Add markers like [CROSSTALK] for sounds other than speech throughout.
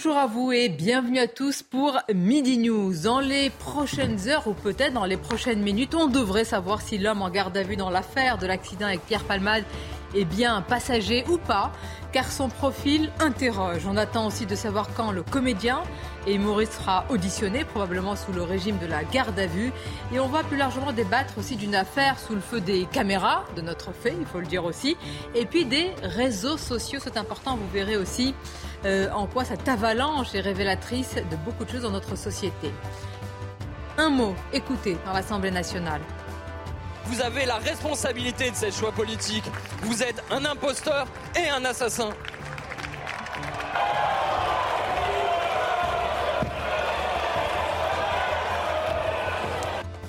Bonjour à vous et bienvenue à tous pour Midi News. Dans les prochaines heures ou peut-être dans les prochaines minutes, on devrait savoir si l'homme en garde à vue dans l'affaire de l'accident avec Pierre Palmade est bien un passager ou pas, car son profil interroge. On attend aussi de savoir quand le comédien et Maurice sera auditionné, probablement sous le régime de la garde à vue. Et on va plus largement débattre aussi d'une affaire sous le feu des caméras, de notre fait, il faut le dire aussi, et puis des réseaux sociaux. C'est important, vous verrez aussi euh, en quoi cette avalanche est révélatrice de beaucoup de choses dans notre société. Un mot, écoutez, dans l'Assemblée nationale. Vous avez la responsabilité de ces choix politiques. Vous êtes un imposteur et un assassin.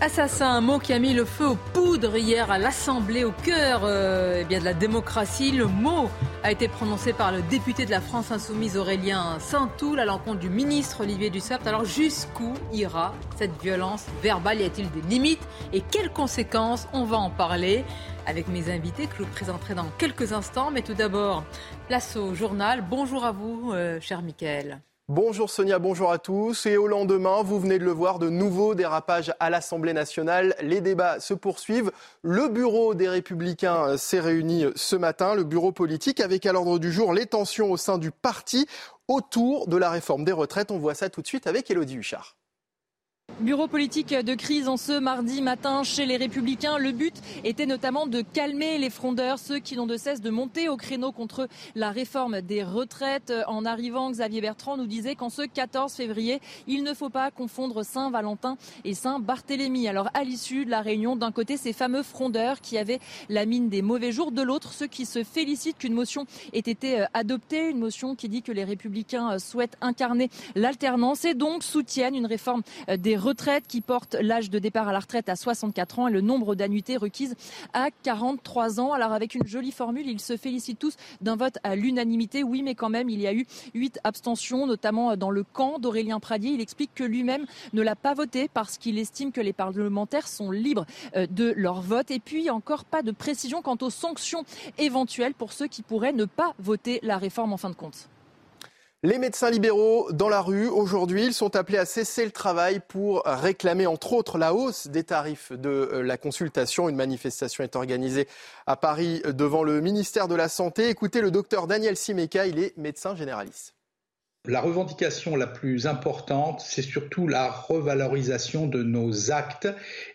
Assassin, un mot qui a mis le feu aux poudres hier à l'Assemblée, au cœur euh, eh bien de la démocratie. Le mot a été prononcé par le député de la France insoumise Aurélien Saint-Toul à l'encontre du ministre Olivier Dussopt. Alors jusqu'où ira cette violence verbale? Y a-t-il des limites? Et quelles conséquences? On va en parler avec mes invités que je vous présenterai dans quelques instants. Mais tout d'abord, place au journal. Bonjour à vous, euh, cher Michael. Bonjour Sonia, bonjour à tous. Et au lendemain, vous venez de le voir, de nouveaux dérapages à l'Assemblée nationale. Les débats se poursuivent. Le bureau des Républicains s'est réuni ce matin, le bureau politique, avec à l'ordre du jour les tensions au sein du parti autour de la réforme des retraites. On voit ça tout de suite avec Elodie Huchard. Bureau politique de crise en ce mardi matin chez les Républicains. Le but était notamment de calmer les frondeurs, ceux qui n'ont de cesse de monter au créneau contre la réforme des retraites. En arrivant, Xavier Bertrand nous disait qu'en ce 14 février, il ne faut pas confondre Saint-Valentin et Saint-Barthélemy. Alors à l'issue de la réunion, d'un côté, ces fameux frondeurs qui avaient la mine des mauvais jours, de l'autre, ceux qui se félicitent qu'une motion ait été euh, adoptée, une motion qui dit que les Républicains euh, souhaitent incarner l'alternance et donc soutiennent une réforme euh, des retraites retraite qui porte l'âge de départ à la retraite à 64 ans et le nombre d'annuités requises à 43 ans. Alors avec une jolie formule, ils se félicitent tous d'un vote à l'unanimité. Oui, mais quand même, il y a eu huit abstentions, notamment dans le camp d'Aurélien Pradier. Il explique que lui-même ne l'a pas voté parce qu'il estime que les parlementaires sont libres euh, de leur vote. Et puis, encore pas de précision quant aux sanctions éventuelles pour ceux qui pourraient ne pas voter la réforme en fin de compte. Les médecins libéraux dans la rue aujourd'hui, ils sont appelés à cesser le travail pour réclamer entre autres la hausse des tarifs de euh, la consultation. Une manifestation est organisée à Paris devant le ministère de la Santé. Écoutez le docteur Daniel Simeka, il est médecin généraliste. La revendication la plus importante, c'est surtout la revalorisation de nos actes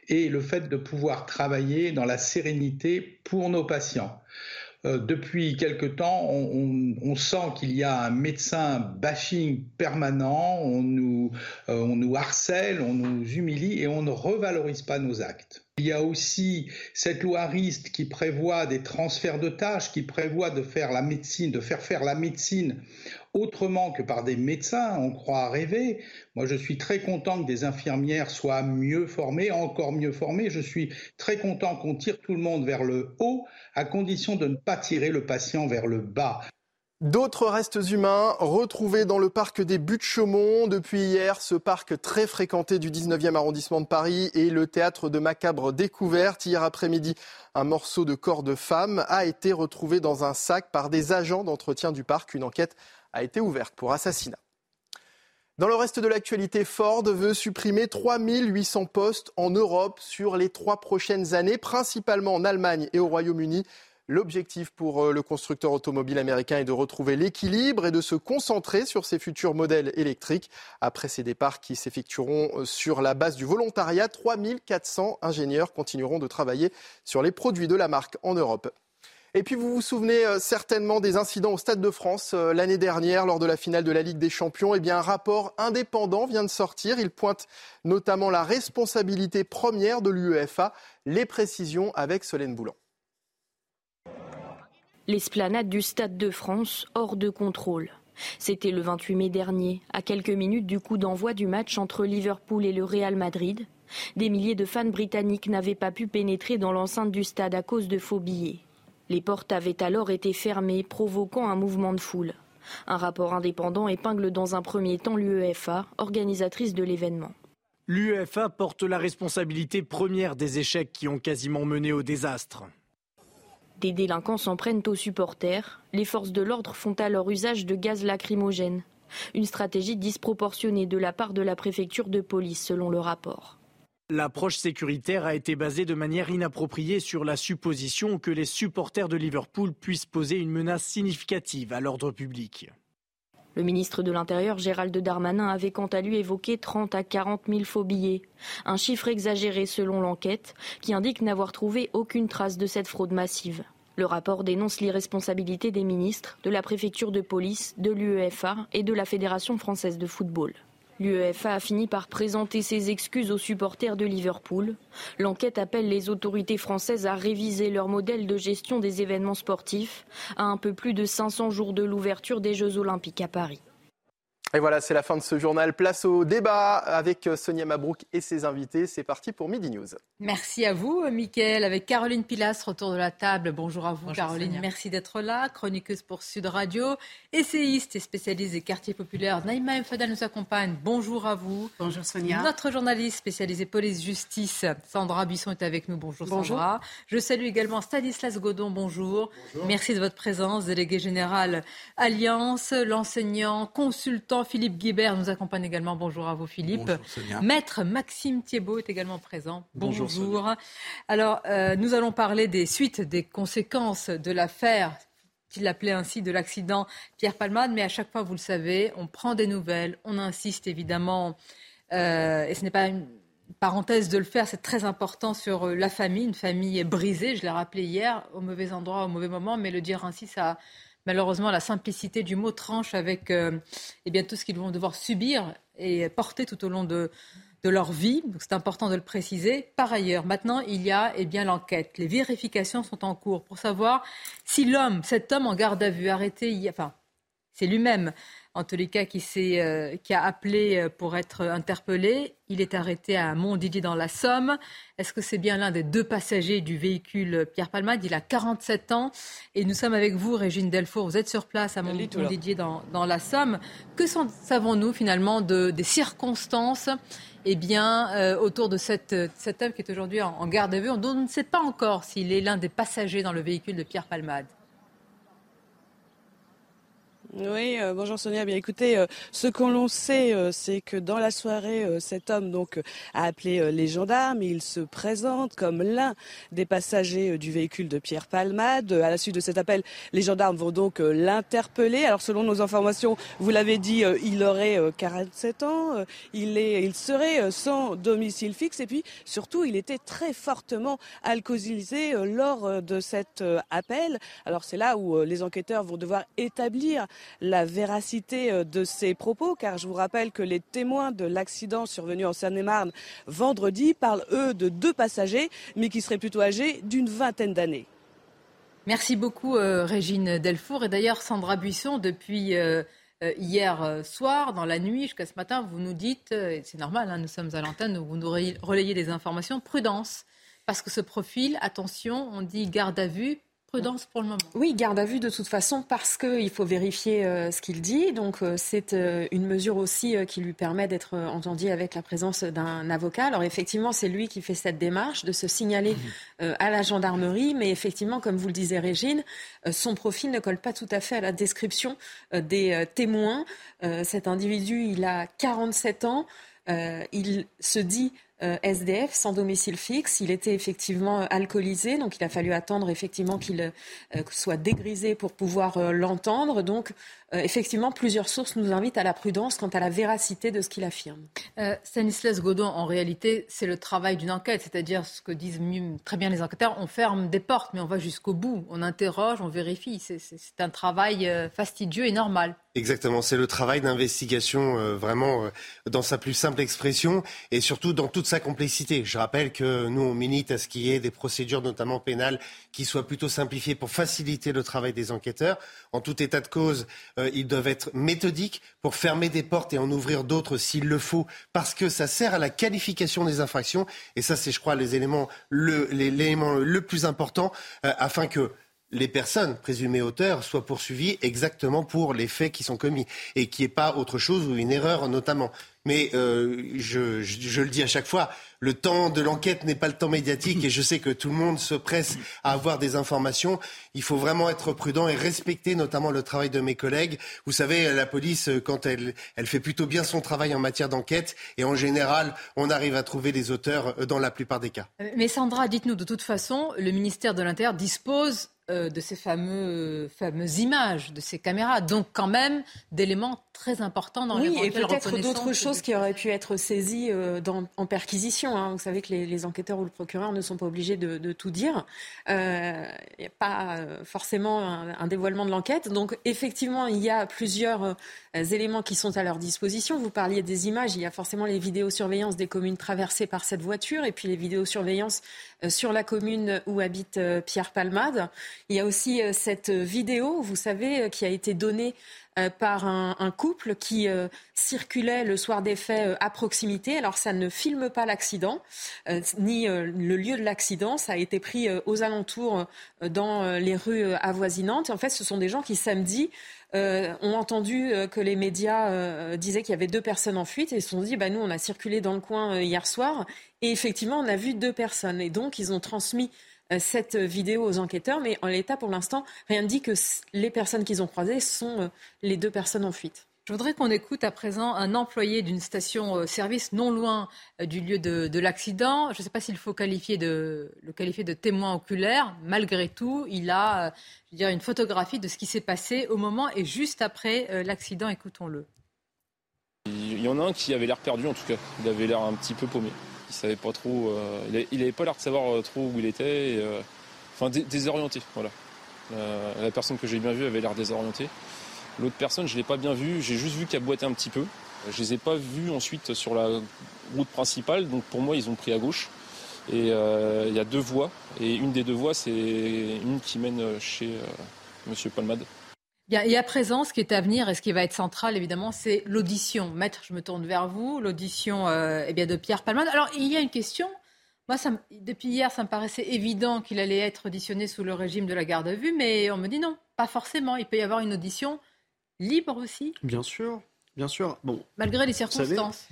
et le fait de pouvoir travailler dans la sérénité pour nos patients. Euh, depuis quelque temps, on, sent qu'il y a un médecin bashing permanent, on nous, euh, on nous harcèle, on nous humilie et on ne revalorise pas nos actes. Il y a aussi cette loi RIST qui prévoit des transferts de tâches, qui prévoit de faire la médecine, de faire faire la médecine autrement que par des médecins, on croit rêver. Moi, je suis très content que des infirmières soient mieux formées, encore mieux formées. Je suis très content qu'on tire tout le monde vers le haut, à condition de ne pas tirer le patient vers le bas. D'autres restes humains retrouvés dans le parc des Buttes-Chaumont. Depuis hier, ce parc très fréquenté du 19e arrondissement de Paris est le théâtre de macabres découvertes. Hier après-midi, un morceau de corps de femme a été retrouvé dans un sac par des agents d'entretien du parc. Une enquête a été ouverte pour assassinat. Dans le reste de l'actualité, Ford veut supprimer 3800 postes en Europe sur les trois prochaines années, principalement en Allemagne et au Royaume-Uni. L'objectif pour euh, le constructeur automobile américain est de retrouver l'équilibre et de se concentrer sur ses futurs modèles électriques. Après ces départs qui s'effectueront euh, sur la base du volontariat, 3400 ingénieurs continueront de travailler sur les produits de la marque en Europe. Et puis vous vous souvenez euh, certainement des incidents au Stade de France euh, l'année dernière lors de la finale de la Ligue des Champions. Eh bien, un rapport indépendant vient de sortir. Il pointe notamment la responsabilité première de l'UEFA. Les précisions avec Solène Boulan. L'esplanade du Stade de France hors de contrôle. C'était le 28 mai dernier, à quelques minutes du coup d'envoi du match entre Liverpool et le Real Madrid. Des milliers de fans britanniques n'avaient pas pu pénétrer dans l'enceinte du stade à cause de faux billets. Les portes avaient alors été fermées, provoquant un mouvement de foule. Un rapport indépendant épingle dans un premier temps l'UEFA, organisatrice de l'événement. L'UEFA porte la responsabilité première des échecs qui ont quasiment mené au désastre. Des délinquants s'en prennent aux supporters. Les forces de l'ordre font alors usage de gaz lacrymogène. Une stratégie disproportionnée de la part de la préfecture de police, selon le rapport. L'approche sécuritaire a été basée de manière inappropriée sur la supposition que les supporters de Liverpool puissent poser une menace significative à l'ordre public. Le ministre de l'Intérieur, Gérald Darmanin, avait quant à lui évoqué 30 à 40 000 faux billets. Un chiffre exagéré selon l'enquête, qui indique n'avoir trouvé aucune trace de cette fraude massive. Le rapport dénonce l'irresponsabilité des ministres, de la préfecture de police, de l'UEFA et de la Fédération française de football. L'UEFA a fini par présenter ses excuses aux supporters de Liverpool. L'enquête appelle les autorités françaises à réviser leur modèle de gestion des événements sportifs à un peu plus de 500 jours de l'ouverture des Jeux olympiques à Paris. Et voilà, c'est la fin de ce journal. Place au débat avec Sonia Mabrouk et ses invités. C'est parti pour Midi News. Merci à vous, Mickaël, avec Caroline Pilastre autour de la table. Bonjour à vous, Caroline. Merci d'être là. Chroniqueuse pour Sud Radio, essayiste et spécialiste des quartiers populaires. Naïma Mfada nous accompagne. Bonjour à vous. Bonjour, Sonia. Notre journaliste spécialisée police-justice, Sandra Buisson, est avec nous. Bonjour, bonjour. Sandra. Je salue également Stanislas Godon. Bonjour. bonjour. Merci de votre présence, délégué général Alliance, l'enseignant, consultant Philippe Guibert nous accompagne également. Bonjour à vous, Philippe. Bonjour, Maître Maxime Thiebaud est également présent. Bonjour. Bonjour. Alors, euh, nous allons parler des suites, des conséquences de l'affaire qu'il l'appelait ainsi, de l'accident Pierre Palmade. Mais à chaque fois, vous le savez, on prend des nouvelles, on insiste évidemment, euh, et ce n'est pas une parenthèse de le faire, c'est très important sur euh, la famille, une famille brisée, je l'ai rappelé hier, au mauvais endroit, au mauvais moment, mais le dire ainsi, ça malheureusement, la simplicité du mot tranche avec euh, eh tout ce qu'ils vont devoir subir et porter tout au long de, leur vie. C'est important de le préciser. Par ailleurs, maintenant, il y a eh bien l'enquête. Les vérifications sont en cours pour savoir si l'homme, cet homme en garde à vue, arrêté, enfin, c'est lui-même en tous les cas, qui, euh, qui a appelé euh, pour être interpellé. Il est arrêté à Montdidier dans la Somme. Est-ce que c'est bien l'un des deux passagers du véhicule Pierre Palmade? Il a 47 ans. Et nous sommes avec vous, Régine Delfour. Vous êtes sur place à Montdidier dans, dans la Somme. Que savons-nous finalement de, des circonstances eh bien, euh, autour de cette, cet homme qui est aujourd'hui en, en garde à vue, dont on ne sait pas encore s'il est l'un des passagers dans le véhicule de Pierre Palmade oui, euh, bonjour Sonia. Bien écoutez, euh, ce qu'on l'on sait, euh, c'est que dans la soirée, cet homme donc a appelé les gendarmes. Il se présente comme l'un des passagers du véhicule de Pierre Palmade. À la suite de cet appel, les gendarmes vont donc l'interpeller. Alors selon nos informations, vous l'avez dit, il aurait 47 ans. il est, il serait sans domicile fixe et puis surtout, il était très fortement alcoolisé lors de cet appel. Alors c'est là où les enquêteurs vont devoir établir la véracité euh, de ces propos, car je vous rappelle que les témoins de l'accident survenu en Seine-et-Marne vendredi parlent, eux, de deux passagers, mais qui seraient plutôt âgés d'une vingtaine d'années. Merci beaucoup, euh, Régine Delfour. Et d'ailleurs, Sandra Buisson, depuis euh, hier soir, dans la nuit jusqu'à ce matin, vous nous dites, et c'est normal, hein, nous sommes à l'antenne, vous nous relayez des informations, prudence, parce que ce profil, attention, on dit garde à vue, Oui, garde à vue de toute façon parce qu'il faut vérifier euh, ce qu'il dit. Donc euh, c'est euh, une mesure aussi qui lui permet d'être entendu avec la présence d'un avocat. Alors effectivement, c'est lui qui fait cette démarche de se signaler à la gendarmerie. Mais effectivement, comme vous le disait Régine, son profil ne colle pas tout à fait à la description des témoins. cet individu, il a 47 ans. il se dit SDF sans domicile fixe. Il était effectivement euh, alcoolisé, donc il a fallu attendre effectivement qu'il euh, soit dégrisé pour pouvoir l'entendre. Donc effectivement, plusieurs sources nous invitent à la prudence quant à la véracité de ce qu'il affirme. Stanislas Godon, en réalité, c'est le travail d'une enquête, c'est-à-dire ce que disent très bien les enquêteurs, on ferme des portes, mais on va jusqu'au bout, on interroge, on vérifie. C'est un travail fastidieux et normal. Exactement, c'est le travail d'investigation vraiment dans sa plus simple expression et surtout dans toute sa sa complexité. Je rappelle que nous, on milite à ce qu'il y ait des procédures, notamment pénales, qui soient plutôt simplifiées pour faciliter le travail des enquêteurs. En tout état de cause, euh, ils doivent être méthodiques pour fermer des portes et en ouvrir d'autres s'il le faut, parce que ça sert à la qualification des infractions. Et ça, c'est, je crois, l'élément le plus important, euh, afin que les personnes présumées auteurs soient poursuivies exactement pour les faits qui sont commis et qu'il n'y ait pas autre chose ou une erreur notamment. Mais euh, je, le dis à chaque fois, le temps de l'enquête n'est pas le temps médiatique et je sais que tout le monde se presse à avoir des informations. Il faut vraiment être prudent et respecter notamment le travail de mes collègues. Vous savez, la police, quand elle, fait plutôt bien son travail en matière d'enquête et en général, on arrive à trouver les auteurs dans la plupart des cas. Mais Sandra, dites-nous, de toute façon, le ministère de l'Intérieur dispose euh, de ces fameuses images, de ces caméras. Donc quand même d'éléments très importants dans oui, et peut-être d'autres choses qui auraient pu être saisies euh, dans, en perquisition. Hein. Vous savez que les, enquêteurs ou le procureur ne sont pas obligés de, tout dire. Il euh, n'y a pas forcément un, dévoilement de l'enquête. Donc effectivement, il y a plusieurs éléments qui sont à leur disposition. Vous parliez des images. Il y a forcément les vidéosurveillances des communes traversées par cette voiture et puis les vidéosurveillances sur la commune où habite Pierre Palmade. Il y a aussi euh, cette vidéo, vous savez, euh, qui a été donnée euh, par un, couple qui circulait le soir des faits à proximité. Alors ça ne filme pas l'accident, ni le lieu de l'accident. Ça a été pris aux alentours dans les rues avoisinantes. en fait, ce sont des gens qui samedi ont entendu que les médias disaient qu'il y avait deux personnes en fuite et se sont dit, bah, nous, on a circulé dans le coin hier soir et effectivement, on a vu deux personnes. Et donc, ils ont transmis euh, cette vidéo aux enquêteurs, mais en l'état, pour l'instant, rien ne dit que les personnes qu'ils ont croisées sont euh, les deux personnes en fuite. Je voudrais qu'on écoute à présent un employé d'une station-service non loin euh, du lieu de, l'accident. Je ne sais pas s'il faut qualifier de, le qualifier de témoin oculaire. Malgré tout, il a je dire, une photographie de ce qui s'est passé au moment et juste après l'accident. Écoutons-le. Il y en a un qui avait l'air perdu en tout cas. Il avait l'air un petit peu paumé savait pas trop. Euh, il, avait, pas l'air de savoir euh, trop où il était. Euh, enfin, désorienté. Voilà. la personne que j'ai bien vue avait l'air désorientée. L'autre personne, je l'ai pas bien vue. J'ai juste vu qu'elle boitait un petit peu. Je les ai pas vus ensuite sur la route principale. Donc pour moi, ils ont pris à gauche. Et il y a deux voies. Et une des deux voies, c'est une qui mène chez Monsieur Palmade. Bien, et à présent, ce qui est à venir et ce qui va être central, évidemment, c'est l'audition. Maître, je me tourne vers vous, l'audition euh, eh bien, de Pierre Palmade. Alors, il y a une question. Moi, ça, depuis hier, ça me paraissait évident qu'il allait être auditionné sous le régime de la garde à vue, mais on me dit non, pas forcément. Il peut y avoir une audition libre aussi? Bien sûr, bien sûr. Bon, malgré les circonstances.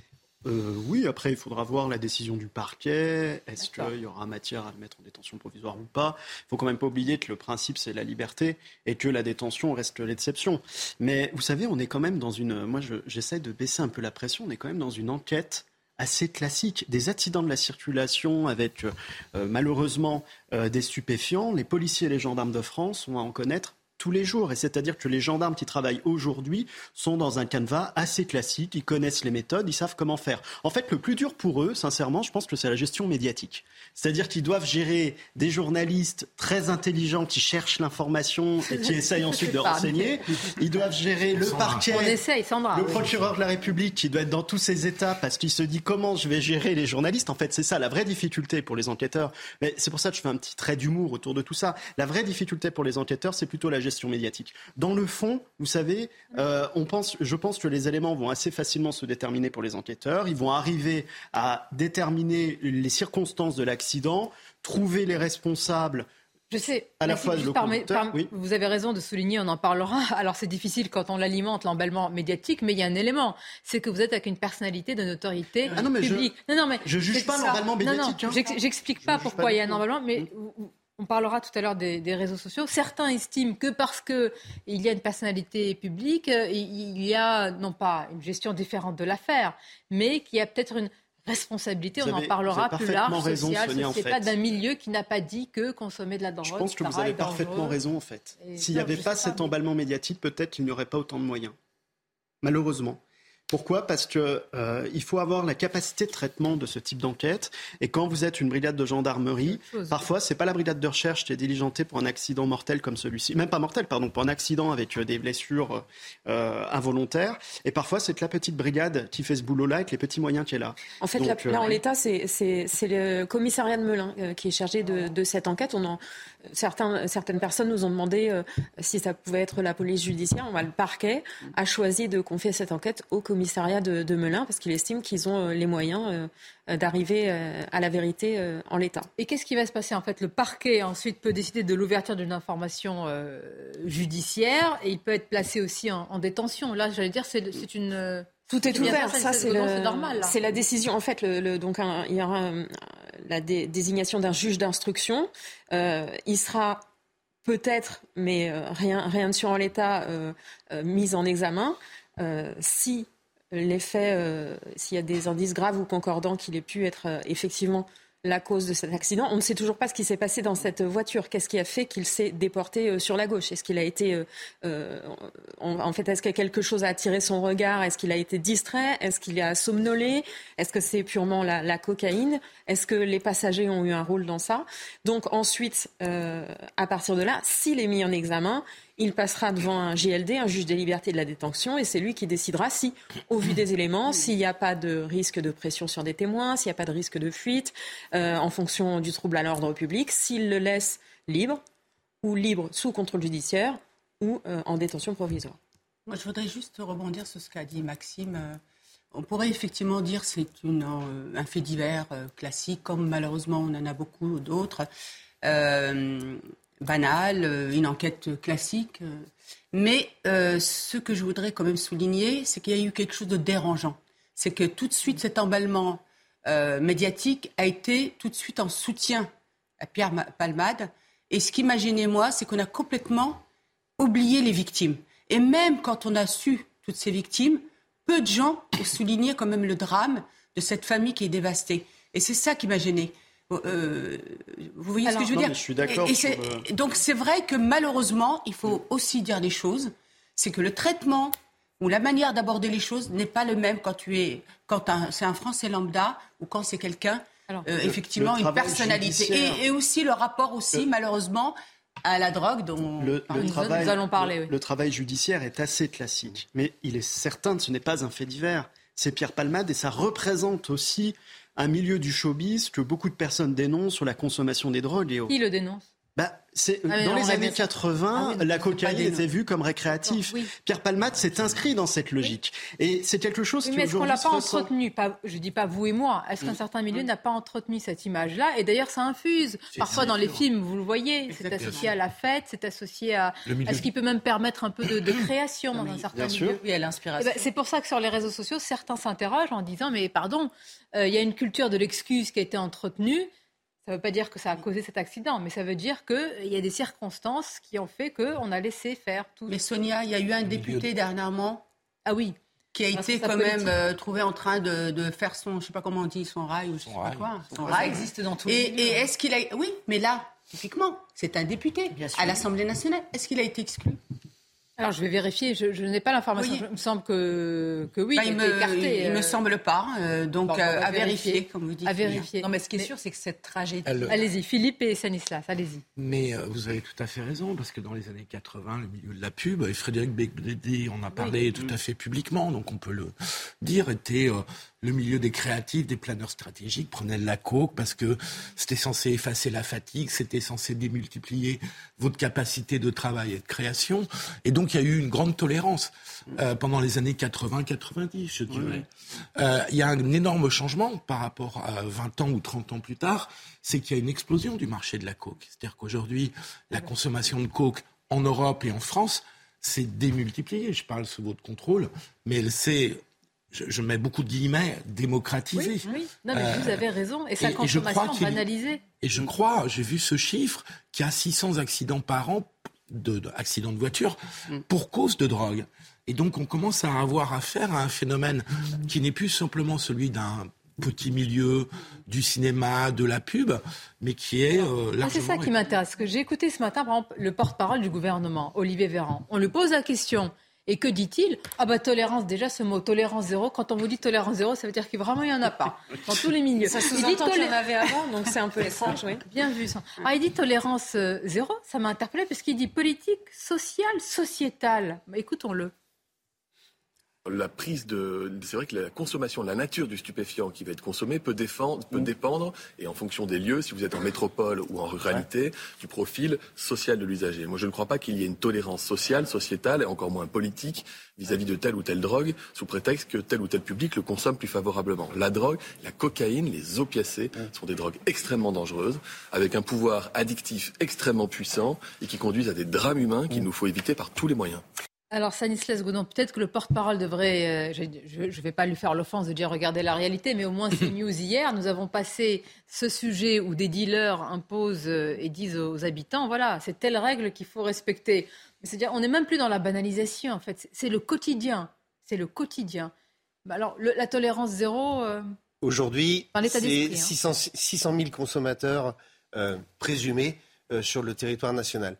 Euh, oui, après, il faudra voir la décision du parquet. Est-ce qu'il y aura matière à le mettre en détention provisoire ou pas? Il faut quand même pas oublier que le principe, c'est la liberté et que la détention reste l'exception. Mais vous savez, on est quand même dans une... Moi, j'essaie de baisser un peu la pression. On est quand même dans une enquête assez classique. Des accidents de la circulation avec euh, malheureusement euh, des stupéfiants. Les policiers et les gendarmes de France, on va en connaître tous les jours. Et c'est-à-dire que les gendarmes qui travaillent aujourd'hui sont dans un canevas assez classique, ils connaissent les méthodes, ils savent comment faire. En fait, le plus dur pour eux, sincèrement, je pense que c'est la gestion médiatique. C'est-à-dire qu'ils doivent gérer des journalistes très intelligents qui cherchent l'information [LAUGHS] et qui essayent ensuite de renseigner. Ils doivent gérer le parquet, le procureur de la République qui doit être dans tous ses états parce qu'il se dit comment je vais gérer les journalistes. En fait, c'est ça la vraie difficulté pour les enquêteurs. Mais c'est pour ça que je fais un petit trait d'humour autour de tout ça. La vraie difficulté pour les enquêteurs, c'est plutôt la gestion médiatique. Dans le fond, vous savez, euh, on pense, je pense que les éléments vont assez facilement se déterminer pour les enquêteurs. Ils vont arriver à déterminer les circonstances de l'accident, trouver les responsables. Je sais. À la fois Vous avez raison de souligner, on en parlera. Alors c'est difficile quand on l'alimente, l'emballement médiatique, mais il y a un élément, c'est que vous êtes avec une personnalité de notoriété ah publique. Je, non, non, mais je juge pas l'emballement médiatique. Hein. J'explique pas pourquoi il y a un emballement, mais mm. On parlera tout à l'heure des, réseaux sociaux. Certains estiment que parce qu'il y a une personnalité publique, euh, il y a non pas une gestion différente de l'affaire, mais qu'il y a peut-être une responsabilité, on en parlera plus large, sociale, c'est pas d'un milieu qui n'a pas dit que consommer de la drogue. Je pense que vous avez parfaitement raison en fait. S'il n'y avait pas cet emballement médiatique, peut-être qu'il n'y aurait pas autant de moyens. Malheureusement. Pourquoi? Parce que euh, il faut avoir la capacité de traitement de ce type d'enquête. Et quand vous êtes une brigade de gendarmerie, parfois c'est pas la brigade de recherche qui est diligentée pour un accident mortel comme celui-ci, même pas mortel, pardon, pour un accident avec euh, des blessures euh, involontaires. Et parfois c'est la petite brigade qui fait ce boulot-là avec les petits moyens qui est là. En fait, là, en l'état, c'est le commissariat de Melun qui est chargé de, de cette enquête. On en, certains, certaines personnes nous ont demandé euh, si ça pouvait être la police judiciaire. le parquet a choisi de confier cette enquête au commissariat de, Melun parce qu'il estime qu'ils ont euh, les moyens euh, d'arriver à la vérité en l'état. Et qu'est-ce qui va se passer En fait, le parquet ensuite peut décider de l'ouverture d'une information judiciaire et il peut être placé aussi en, détention. Là, j'allais dire, c'est une... Tout est ouvert, ça c'est normal. C'est la décision. En fait, le, donc il y aura la désignation d'un juge d'instruction. Euh, il sera peut-être, mais euh, rien, rien de sûr en l'état, euh, mis en examen si les faits, s'il y a des indices graves ou concordants qu'il ait pu être effectivement la cause de cet accident. On ne sait toujours pas ce qui s'est passé dans cette voiture. Qu'est-ce qui a fait qu'il s'est déporté euh, sur la gauche? Est-ce qu'il a été, euh, euh, en fait, est-ce que quelque chose a attiré son regard? Est-ce qu'il a été distrait? Est-ce qu'il a somnolé? Est-ce que c'est purement la, cocaïne? Est-ce que les passagers ont eu un rôle dans ça? Donc ensuite, à partir de là, s'il est mis en examen, il passera devant un GLD, un juge des libertés de la détention, et c'est lui qui décidera si, au vu des éléments, s'il n'y a pas de risque de pression sur des témoins, s'il n'y a pas de risque de fuite, euh, en fonction du trouble à l'ordre public, s'il le laisse libre ou libre sous contrôle judiciaire ou euh, en détention provisoire. Moi, je voudrais juste rebondir sur ce qu'a dit Maxime. Euh, on pourrait effectivement dire que c'est un fait divers classique, comme malheureusement on en a beaucoup d'autres banale, euh, une enquête classique. Euh. Mais euh, ce que je voudrais quand même souligner, c'est qu'il y a eu quelque chose de dérangeant. C'est que tout de suite, cet emballement médiatique a été tout de suite en soutien à Pierre Palmade. Et ce qu'imaginez moi, c'est qu'on a complètement oublié les victimes. Et même quand on a su toutes ces victimes, peu de gens ont souligné quand même le drame de cette famille qui est dévastée. Et c'est ça qui m'a gêné. Euh, vous voyez ce que je veux dire Je suis d'accord. Donc c'est vrai que malheureusement, il faut aussi dire des choses. C'est que le traitement ou la manière d'aborder les choses n'est pas le même quand tu es quand c'est un Français lambda ou quand c'est quelqu'un euh, effectivement une personnalité et, aussi le rapport aussi malheureusement à la drogue dont le, travail, nous allons parler. Le, travail judiciaire est assez classique, mais il est certain que ce n'est pas un fait divers. C'est Pierre Palmade et ça représente aussi un milieu du showbiz que beaucoup de personnes dénoncent sur la consommation des drogues. Qui le dénonce? Bah, c'est, ah dans les années 80, ah la cocaïne était vue comme récréatif. Pierre Palmade s'est inscrit dans cette logique. Et c'est quelque chose qui Mais est-ce qu'on l'a pas entretenu? Pas, Je dis pas vous et moi. Est-ce qu'un certain milieu n'a pas entretenu cette image-là? Et d'ailleurs, ça infuse. Parfois, dans les films, vous le voyez, c'est associé à la fête, c'est associé à, ce qui peut même permettre un peu de, création dans un certain milieu? Oui, à l'inspiration. Eh ben, c'est pour ça que sur les réseaux sociaux, certains s'interrogent en disant, mais pardon, euh, il y a une culture de l'excuse qui a été entretenue. Ça ne veut pas dire que ça a causé cet accident, mais ça veut dire qu'il y a des circonstances qui ont fait qu'on a laissé faire tout. Mais Sonia, il y a eu un député dernièrement. Ah oui. Qui a été quand même euh, trouvé en train de, faire son, je sais pas comment on dit, son rail ou je sais pas quoi. Son rail. Existe dans tous les Et, et est-ce qu'il a, oui, mais là, typiquement, c'est un député à l'Assemblée nationale. Est-ce qu'il a été exclu? Alors je vais vérifier, je, je n'ai pas l'information. Il me semble que, que oui, bah, il, me, écarté, il me euh. semble pas. Euh, donc euh, à, vérifier, comme vous dites. À vérifier. Non, mais ce qui est sûr, c'est que cette tragédie. Allez-y, Philippe et Sanislas, allez-y. Mais vous avez tout à fait raison, parce que dans les années 80, le milieu de la pub, et Frédéric Becbédé en a parlé tout à fait publiquement, donc on peut le dire, était le milieu des créatifs, des planeurs stratégiques prenait la coke parce que c'était censé effacer la fatigue, c'était censé démultiplier votre capacité de travail et de création. Et donc il y a eu une grande tolérance euh, pendant les années 80-90, je dirais. Euh, il y a un énorme changement par rapport à 20 ans ou 30 ans plus tard, c'est qu'il y a une explosion du marché de la coke. C'est-à-dire qu'aujourd'hui, la consommation de coke en Europe et en France s'est démultipliée. Je parle sous votre contrôle, mais elle s'est je, mets beaucoup de guillemets, démocratisé. Oui, Non, mais vous avez raison. Et sa consommation banalisée. Et je crois, j'ai vu ce chiffre, qu'il y a 600 accidents par an, de, accidents de voiture, mm. pour cause de drogue. Et donc, on commence à avoir affaire à un phénomène qui n'est plus simplement celui d'un petit milieu du cinéma, de la pub, mais qui est euh, ah, C'est ça qui m'intéresse. j'ai écouté ce matin, par exemple, le porte-parole du gouvernement, Olivier Véran. On lui pose la question Et que dit-il? Ah bah tolérance, déjà ce mot tolérance zéro, quand on vous dit tolérance zéro, ça veut dire qu'il vraiment il n'y en a pas [LAUGHS] dans tous les milieux. Ça sous-entend qu'il y en avait avant, donc c'est un peu [LAUGHS] étrange, oui. Bien vu ça. Ah, il dit tolérance euh, zéro, ça m'a interpellé parce qu'il dit politique sociale, sociétale. Bah, Écoutons-le la prise de. C'est vrai que la consommation, la nature du stupéfiant qui va être consommé peut, défendre, peut dépendre, et en fonction des lieux, si vous êtes en métropole ou en ruralité, du profil social de l'usager. Moi, je ne crois pas qu'il y ait une tolérance sociale, sociétale, et encore moins politique vis-à-vis de telle ou telle drogue, sous prétexte que tel ou tel public le consomme plus favorablement. La drogue, la cocaïne, les opiacés sont des drogues extrêmement dangereuses, avec un pouvoir addictif extrêmement puissant, et qui conduisent à des drames humains qu'il nous faut éviter par tous les moyens. Alors, Stanislas Godon, peut-être que le porte-parole devrait, euh, je ne vais pas lui faire l'offense de dire regarder la réalité, mais au moins c'est [COUGHS] news hier, nous avons passé ce sujet où des dealers imposent euh, et disent aux habitants, voilà, c'est telle règle qu'il faut respecter. C'est-à-dire, on n'est même plus dans la banalisation, en fait, c'est le quotidien, c'est le quotidien. Bah alors, le- la tolérance zéro, euh, Aujourd'hui, c'est d'esprit, hein. 600, 600 000 consommateurs euh, présumés sur le territoire national.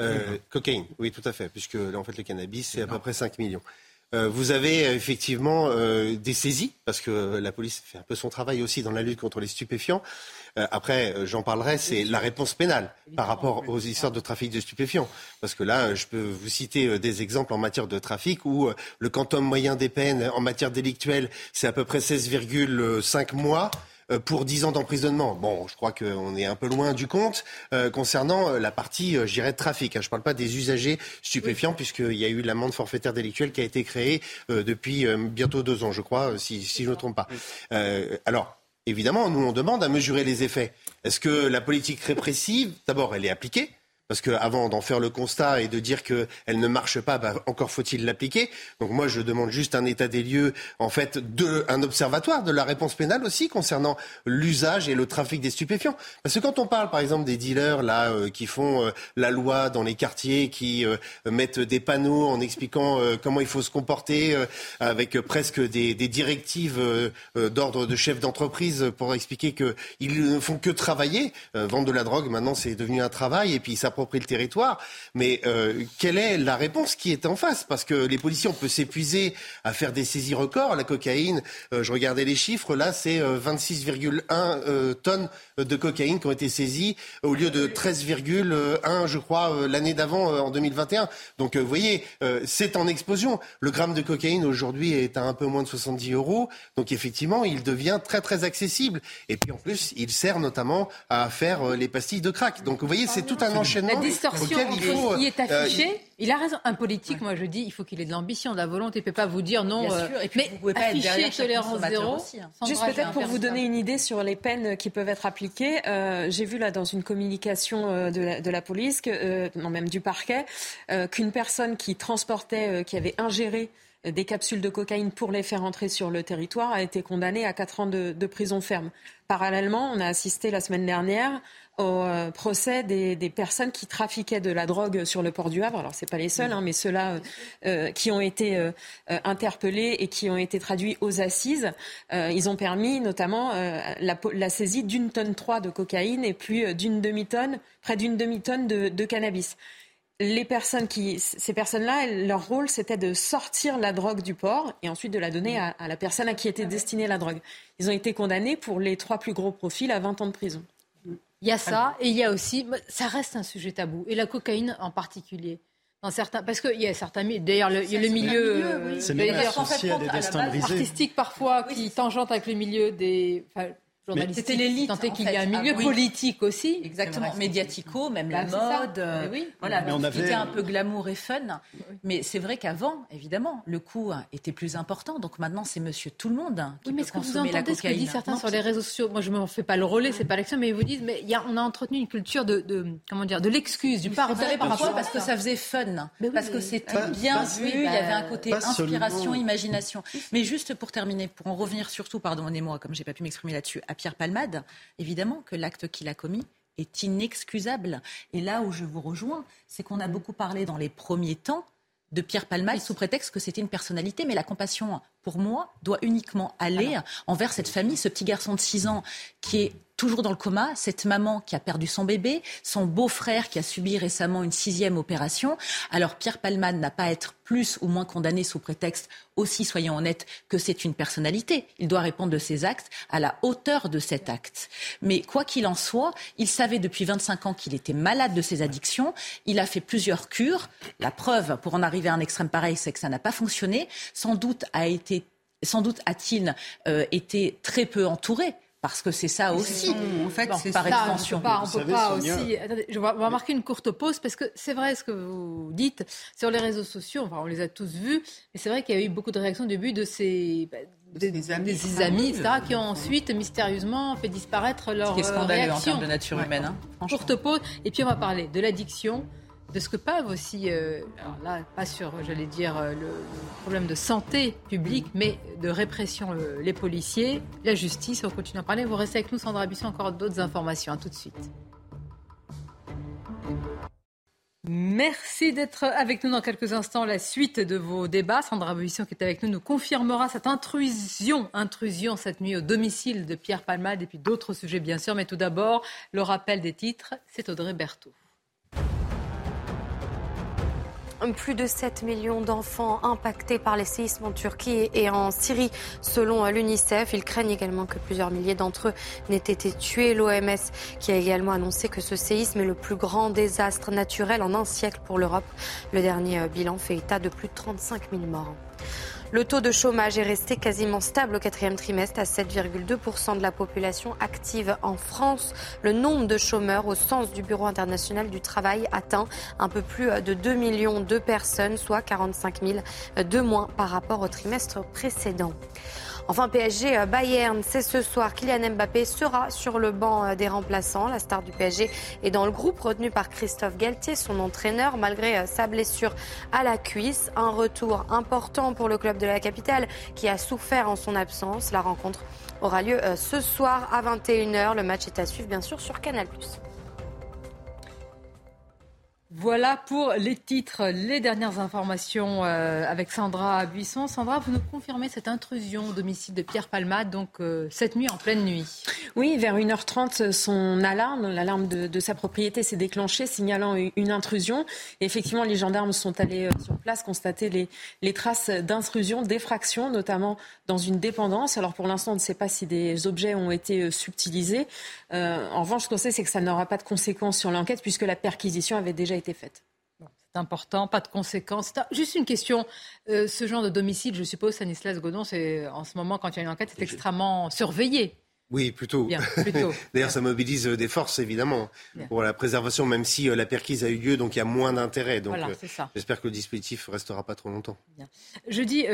Euh, cocaïne, oui, tout à fait, puisque là, en fait, le cannabis, c'est à peu près 5 millions. Euh, vous avez euh, effectivement euh, des saisies, parce que la police fait un peu son travail aussi dans la lutte contre les stupéfiants. Euh, après, euh, j'en parlerai, c'est la réponse pénale par rapport aux histoires de trafic de stupéfiants. Parce que là, euh, je peux vous citer euh, des exemples en matière de trafic où euh, le quantum moyen des peines en matière délictuelle, c'est à peu près 16,5 mois euh, pour 10 ans d'emprisonnement. Bon, je crois qu'on est un peu loin du compte euh, concernant euh, la partie, euh, je dirais, de trafic. hein. Je ne parle pas des usagers stupéfiants, puisqu'il y a eu l'amende forfaitaire délictuelle qui a été créée euh, depuis euh, bientôt deux ans, je crois, euh, si, si je ne me trompe pas. Euh, alors, évidemment, nous, on demande à mesurer les effets. Est-ce que la politique répressive, d'abord, elle est appliquée parce qu'avant d'en faire le constat et de dire qu'elle ne marche pas, bah, encore faut-il l'appliquer. Donc moi, je demande juste un état des lieux, en fait, de, un observatoire de la réponse pénale aussi concernant l'usage et le trafic des stupéfiants. Parce que quand on parle, par exemple, des dealers là euh, qui font euh, la loi dans les quartiers, qui euh, mettent des panneaux en expliquant comment il faut se comporter, avec presque des, directives d'ordre de chef d'entreprise pour expliquer qu'ils ne font que travailler. Vendre de la drogue, maintenant, c'est devenu un travail, et puis ils s'approprient le territoire. Mais euh, quelle est la réponse qui est en face? Parce que les policiers, on peut s'épuiser à faire des saisies records. La cocaïne, euh, je regardais les chiffres, là, c'est euh, 26,1 euh, tonnes de cocaïne qui ont été saisies au lieu de 13,1, je crois, euh, l'année d'avant, euh, en 2021. Donc, euh, vous voyez, euh, c'est en explosion. Le gramme de cocaïne aujourd'hui est à un peu moins de 70 euros. Donc, effectivement, il devient très, très accessible. Et puis, en plus, il sert notamment à faire euh, les pastilles de crack. Donc, vous voyez, c'est tout un enchaînement la distorsion auquel il faut, entre ce qui est euh, affiché. il a raison. Un politique, moi je dis, il faut qu'il ait de l'ambition, de la volonté. Il ne peut pas vous dire non. Bien euh, sûr, et puis mais vous pouvez pas afficher tolérance zéro. aussi, hein. Juste peut-être pour vous donner une idée sur les peines qui peuvent être appliquées, euh, j'ai vu là dans une communication euh, de, la, de la police, que, euh, non même du parquet, euh, qu'une personne qui transportait, euh, qui avait ingéré des capsules de cocaïne pour les faire entrer sur le territoire a été condamnée à 4 ans de, de prison ferme. Parallèlement, on a assisté la semaine dernière au euh, procès des, des personnes qui trafiquaient de la drogue sur le port du Havre. Alors, c'est pas les seuls, hein, mais ceux-là euh, euh, qui ont été euh, interpellés et qui ont été traduits aux assises. Ils ont permis notamment la, saisie d'une tonne trois de cocaïne et puis d'une demi-tonne, près d'une demi-tonne de, de cannabis. Les personnes qui, ces personnes-là, leur rôle, c'était de sortir la drogue du port et ensuite de la donner à, à la personne à qui était destinée la drogue. Ils ont été condamnés pour les trois plus gros profils à 20 ans de prison. Il y a ça, et il y a aussi, ça reste un sujet tabou, et la cocaïne en particulier. Dans certains, parce qu'il y a certains milieux, d'ailleurs, le, il y a le milieu, euh, C'est j'allais même dire, associé à des destins brisés. artistique parfois, qui tangente avec le milieu des enfin. C'était l'élite, Tant qu'il y a un milieu Ah oui. politique aussi. Exactement, médiatico, même Bah, la mode, euh, oui. voilà, Mais donc on tout avait- était un peu glamour et fun. Mais c'est vrai qu'avant, évidemment, le coût était plus important. Donc maintenant, c'est Monsieur Tout le Monde qui Oui, mais peut est-ce que vous consommer la entendez ce que cocaïne. disent certains Non, sur les réseaux sociaux? Moi, je ne m'en fais pas le relais, c'est pas l'action, mais ils vous disent, mais il y a, on a entretenu une culture de, de comment dire, de l'excuse, du pardon. Vous savez par pourquoi? rapport à Parce que ça faisait fun, Mais oui, parce que c'était bien vu, il y avait un côté inspiration, imagination. Mais juste pour terminer, pour en revenir surtout, pardonnez-moi, comme j'ai pas pu m'exprimer là-dessus, à Pierre Palmade, évidemment que l'acte qu'il a commis est inexcusable. Et là où je vous rejoins, c'est qu'on a beaucoup parlé dans les premiers temps de Pierre Palmade sous prétexte que c'était une personnalité, mais la compassion, pour moi, doit uniquement aller envers cette famille, ce petit garçon de 6 ans qui est toujours dans le coma, cette maman qui a perdu son bébé, son beau-frère qui a subi récemment une sixième opération. Alors Pierre Palmade n'a pas à être plus ou moins condamné sous prétexte aussi, soyons honnêtes, que c'est une personnalité. Il doit répondre de ses actes à la hauteur de cet acte. Mais quoi qu'il en soit, il savait depuis 25 ans qu'il était malade de ses addictions. Il a fait plusieurs cures. La preuve, pour en arriver à un extrême pareil, c'est que ça n'a pas fonctionné. Sans doute a été sans doute a-t-il euh, été très peu entouré parce que c'est ça aussi, en fait, c'est par extension. On peut pas, aussi. je vais, marquer une courte pause parce que c'est vrai ce que vous dites sur les réseaux sociaux. Enfin, on les a tous vus, mais c'est vrai qu'il y a eu beaucoup de réactions au début de ces bah, des, amis, etc., qui ont ensuite mystérieusement fait disparaître leur Ce qui est scandaleux en termes de nature humaine. Hein, courte pause, et puis on va parler de l'addiction de ce que peuvent aussi, euh, alors là, pas sur, j'allais dire, euh, le, problème de santé publique, mais de répression, euh, les policiers, la justice. On continue à parler. Vous restez avec nous, Sandra Busson, encore d'autres informations. À tout de suite. Merci d'être avec nous dans quelques instants. La suite de vos débats. Sandra Busson qui est avec nous nous confirmera cette intrusion, intrusion cette nuit au domicile de Pierre Palmade et puis d'autres sujets bien sûr. Mais tout d'abord, le rappel des titres, c'est Audrey Berthaud. Plus de 7 millions d'enfants impactés par les séismes en Turquie et en Syrie, selon l'UNICEF. Ils craignent également que plusieurs milliers d'entre eux n'aient été tués. L'OMS qui a également annoncé que ce séisme est le plus grand désastre naturel en un siècle pour l'Europe. Le dernier bilan fait état de plus de 35 000 morts. Le taux de chômage est resté quasiment stable au quatrième trimestre à 7,2% de la population active en France. Le nombre de chômeurs au sens du Bureau international du travail atteint un peu plus de 2 millions de personnes, soit 45 000 de moins par rapport au trimestre précédent. Enfin, PSG euh, Bayern, c'est ce soir. Kylian Mbappé sera sur le banc euh, des remplaçants. La star du PSG est dans le groupe retenu par Christophe Galtier, son entraîneur, malgré euh, sa blessure à la cuisse. Un retour important pour le club de la capitale qui a souffert en son absence. La rencontre aura lieu ce soir à 21h. Le match est à suivre bien sûr sur Canal+. Voilà pour les titres, les dernières informations euh, avec Sandra Buisson. Sandra, vous nous confirmez cette intrusion au domicile de Pierre Palmade, donc euh, cette nuit en pleine nuit Oui, vers 1h30, son alarme, l'alarme de, sa propriété s'est déclenchée, signalant une intrusion. effectivement, les gendarmes sont allés euh, sur place constater les, les traces d'intrusion, d'effraction, notamment dans une dépendance. Alors pour l'instant, on ne sait pas si des objets ont été subtilisés. en revanche, ce qu'on sait, c'est que ça n'aura pas de conséquences sur l'enquête puisque la perquisition avait déjà été faite. c'est important, pas de conséquences. Juste une question. Euh, ce genre de domicile, je suppose, Stanislas Godon, c'est en ce moment, quand il y a une enquête, c'est extrêmement surveillé. Oui, [LAUGHS] plutôt. D'ailleurs, ça mobilise euh, des forces, évidemment, pour la préservation, même si euh, la perquise a eu lieu, donc il y a moins d'intérêt. Donc, j'espère que le dispositif restera pas trop longtemps. Je dis,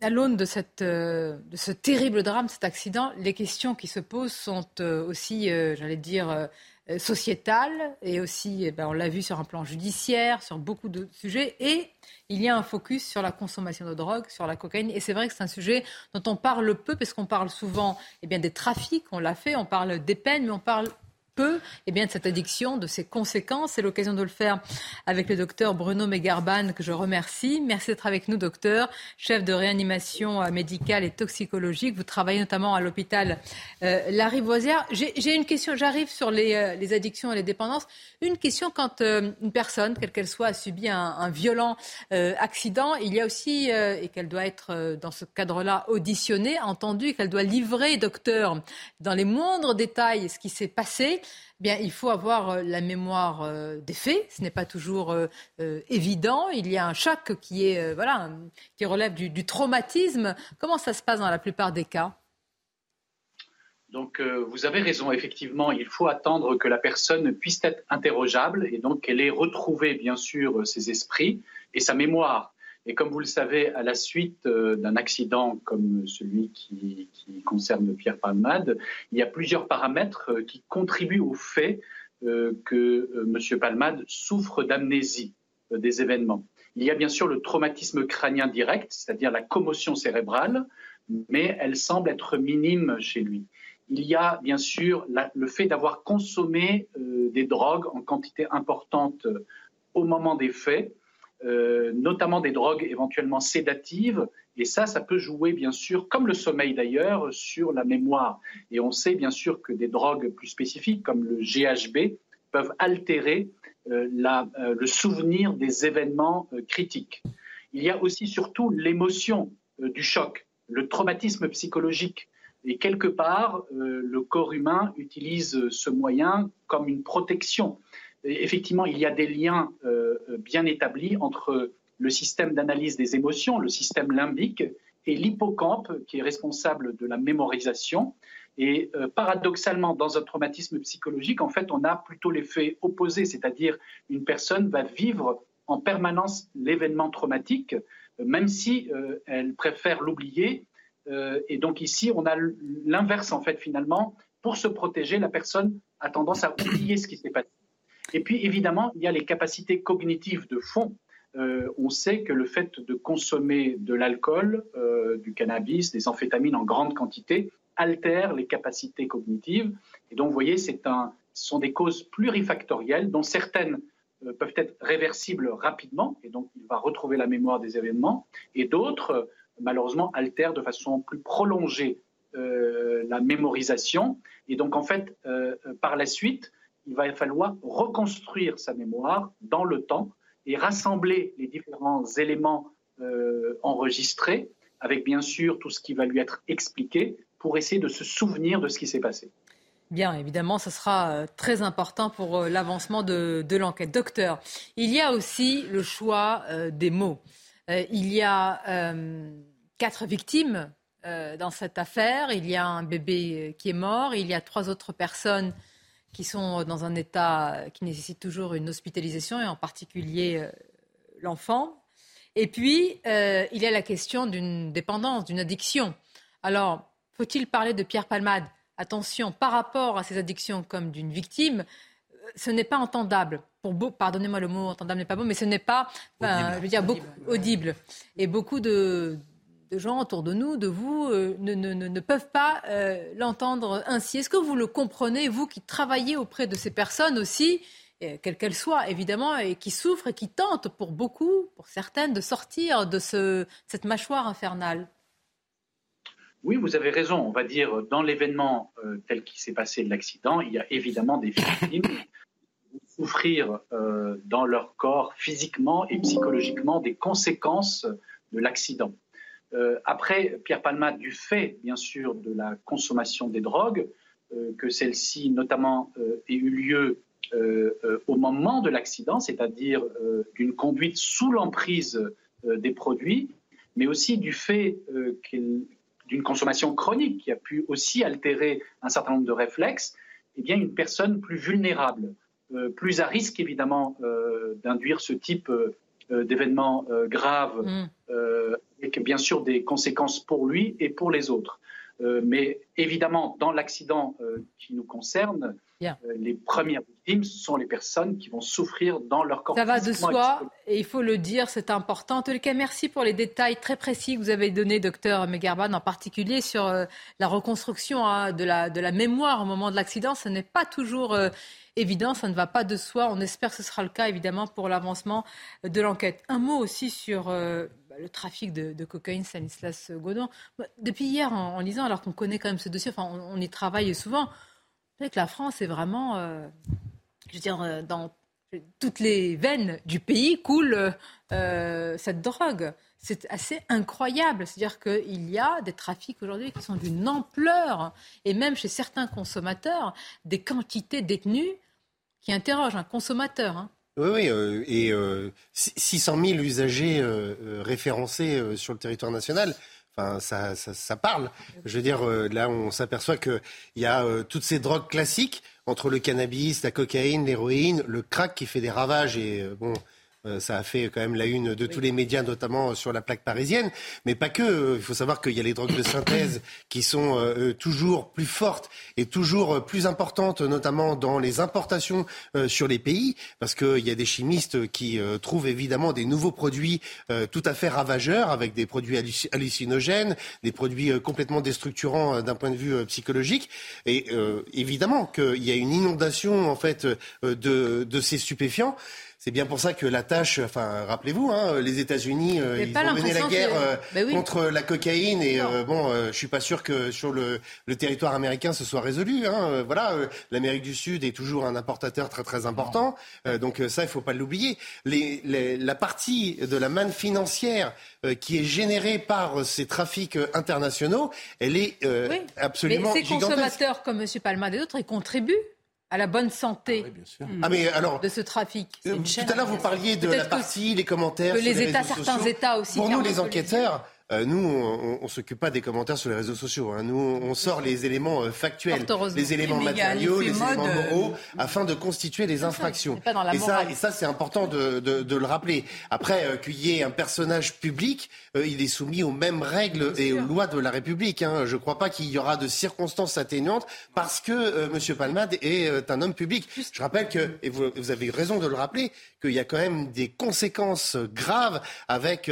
à l'aune de, cette, de ce terrible drame, cet accident, les questions qui se posent sont aussi, j'allais dire, euh, sociétale et aussi, eh ben, on l'a vu sur un plan judiciaire, sur beaucoup de sujets. Et il y a un focus sur la consommation de drogue, sur la cocaïne. Et c'est vrai que c'est un sujet dont on parle peu, parce qu'on parle souvent eh bien, des trafics, on l'a fait, on parle des peines, mais on parle peu eh bien, de cette addiction, de ses conséquences. C'est l'occasion de le faire avec le docteur Bruno Megarban, que je remercie. Merci d'être avec nous, docteur, chef de réanimation euh, médicale et toxicologique. Vous travaillez notamment à l'hôpital euh, La Rivoisière. J'ai une question, j'arrive sur les, euh, les, addictions et les dépendances. Une question quand une personne, quelle qu'elle soit, a subi un, un violent accident, il y a aussi, et qu'elle doit être dans ce cadre-là auditionnée, entendue, qu'elle doit livrer, docteur, dans les moindres détails ce qui s'est passé. Eh bien, il faut avoir euh, la mémoire euh, des faits. Ce n'est pas toujours euh, évident. Il y a un choc qui est voilà qui relève du, traumatisme. Comment ça se passe dans la plupart des cas? Donc, vous avez raison, effectivement, il faut attendre que la personne puisse être interrogeable et donc qu'elle ait retrouvé, bien sûr, ses esprits et sa mémoire. Et comme vous le savez, à la suite euh, d'un accident comme celui qui, concerne Pierre Palmade, il y a plusieurs paramètres euh, qui contribuent au fait euh, que M. Palmade souffre d'amnésie des événements. Il y a bien sûr le traumatisme crânien direct, c'est-à-dire la commotion cérébrale, mais elle semble être minime chez lui. Il y a bien sûr le fait d'avoir consommé des drogues en quantité importante au moment des faits, notamment des drogues éventuellement sédatives. Et ça, ça peut jouer, bien sûr, comme le sommeil d'ailleurs, sur la mémoire. Et on sait, bien sûr, que des drogues plus spécifiques, comme le GHB, peuvent altérer le souvenir des événements critiques. Il y a aussi surtout l'émotion du choc, le traumatisme psychologique et quelque part, euh, le corps humain utilise ce moyen comme une protection. Effectivement, il y a des liens euh, bien établis entre le système d'analyse des émotions, le système limbique, et l'hippocampe, qui est responsable de la mémorisation. Et euh, paradoxalement, dans un traumatisme psychologique, en fait, on a plutôt l'effet opposé, c'est-à-dire une personne va vivre en permanence l'événement traumatique, même si elle préfère l'oublier euh, et donc ici, on a l'inverse en fait finalement. Pour se protéger, la personne a tendance à oublier ce qui s'est passé. Et puis évidemment, il y a les capacités cognitives de fond. Euh, on sait que le fait de consommer de l'alcool, euh, du cannabis, des amphétamines en grande quantité altère les capacités cognitives. Et donc, vous voyez, un, ce sont des causes plurifactorielles dont certaines peuvent être réversibles rapidement, et donc il va retrouver la mémoire des événements, et d'autres malheureusement altère de façon plus prolongée euh, la mémorisation. Et donc, en fait, euh, par la suite, il va falloir reconstruire sa mémoire dans le temps et rassembler les différents éléments euh, enregistrés, avec bien sûr tout ce qui va lui être expliqué, pour essayer de se souvenir de ce qui s'est passé. Bien, évidemment, ce sera très important pour l'avancement de, l'enquête. Docteur, il y a aussi le choix des mots. il y a quatre victimes euh, dans cette affaire. Il y a un bébé euh, qui est mort. Il y a trois autres personnes qui sont dans un état qui nécessite toujours une hospitalisation, et en particulier euh, l'enfant. Et puis, il y a la question d'une dépendance, d'une addiction. Alors, faut-il parler de Pierre Palmade? Attention, par rapport à ces addictions comme d'une victime, ce n'est pas entendable. Pour pardonnez-moi le mot entendable n'est pas bon, mais ce n'est pas, je veux dire, beaucoup, audible. Et beaucoup de, de gens autour de nous, de vous, euh, ne, peuvent pas euh, l'entendre ainsi. Est-ce que vous le comprenez, vous qui travaillez auprès de ces personnes aussi, quelles qu'elles soient évidemment, et qui souffrent et qui tentent pour beaucoup, pour certaines, de sortir de ce, cette mâchoire infernale? Oui, vous avez raison. On va dire, dans l'événement euh, tel qu'il s'est passé de l'accident, il y a évidemment des victimes souffrir dans leur corps physiquement et psychologiquement des conséquences de l'accident. Euh, après, Pierre Palma, du fait, bien sûr, de la consommation des drogues, euh, que celle-ci, notamment, euh, ait eu lieu au moment de l'accident, c'est-à-dire d'une conduite sous l'emprise des produits, mais aussi du fait d'une consommation chronique qui a pu aussi altérer un certain nombre de réflexes, eh bien, une personne plus vulnérable, plus à risque, évidemment, d'induire ce type d'événements graves. Avec bien sûr des conséquences pour lui et pour les autres. Euh, mais évidemment, dans l'accident euh, qui nous concerne, euh, les premières victimes sont les personnes qui vont souffrir dans leur corps. Ça va de soi, et il faut le dire, c'est important. En tous les cas, merci pour les détails très précis que vous avez donnés, docteur Megarban, en particulier sur la reconstruction hein, de, la, de la mémoire au moment de l'accident. Ce n'est pas toujours évident, ça ne va pas de soi. On espère que ce sera le cas, évidemment, pour l'avancement de l'enquête. Un mot aussi sur euh, le trafic de, cocaïne, Stanislas Godon. Depuis hier, en, lisant, alors qu'on connaît quand même ce dossier, enfin, on, y travaille souvent, vous que la France est vraiment, euh, je veux dire, euh, dans toutes les veines du pays coule cette drogue. C'est assez incroyable. C'est-à-dire qu'il y a des trafics aujourd'hui qui sont d'une ampleur, et même chez certains consommateurs, des quantités détenues qui interrogent un consommateur. Hein. Oui, oui, euh, et 600 euh, 000 usagers euh, référencés sur le territoire national. Enfin, ça, ça, parle. Je veux dire, là, on s'aperçoit qu'il y a toutes ces drogues classiques entre le cannabis, la cocaïne, l'héroïne, le crack qui fait des ravages. Et bon, ça a fait quand même la une de tous les médias, notamment sur la plaque parisienne. Mais pas que. Euh, il faut savoir qu'il y a les drogues de synthèse qui sont euh, toujours plus fortes et toujours plus importantes, notamment dans les importations sur les pays, parce qu'il y a des chimistes qui trouvent évidemment des nouveaux produits tout à fait ravageurs, avec des produits hallucinogènes, des produits complètement déstructurants d'un point de vue psychologique. Et évidemment qu'il y a une inondation en fait de, de ces stupéfiants. C'est bien pour ça que la tâche, enfin, rappelez-vous, hein, les États-Unis, euh, ils ont mené la guerre euh, bah contre la cocaïne et euh, bon, je suis pas sûr que sur le, le territoire américain ce soit résolu. Hein. Voilà, l'Amérique du Sud est toujours un importateur très très important, donc ça il faut pas l'oublier. Les, les, la partie de la manne financière qui est générée par ces trafics internationaux, elle est oui. absolument Mais ces consommateurs comme M. Palma et d'autres, ils contribuent à la bonne santé ah, ah mais alors, de ce trafic. Euh, tout à l'heure, vous parliez de la partie, les commentaires. Que les, États, certains États aussi. Pour nous, les enquêteurs, euh, nous, on, ne s'occupe pas des commentaires sur les réseaux sociaux. Hein. Nous, on sort les éléments euh, factuels, les éléments matériaux, les éléments moraux, afin de constituer les infractions. et, ça, et ça, c'est important de, de, de, le rappeler. Après, euh, qu'il y ait un personnage public, il est soumis aux mêmes règles et aux lois de la République. Hein. Je ne crois pas qu'il y aura de circonstances atténuantes parce que M. Palmade est un homme public. Je rappelle que, et vous, vous avez raison de le rappeler, qu'il y a quand même des conséquences graves avec,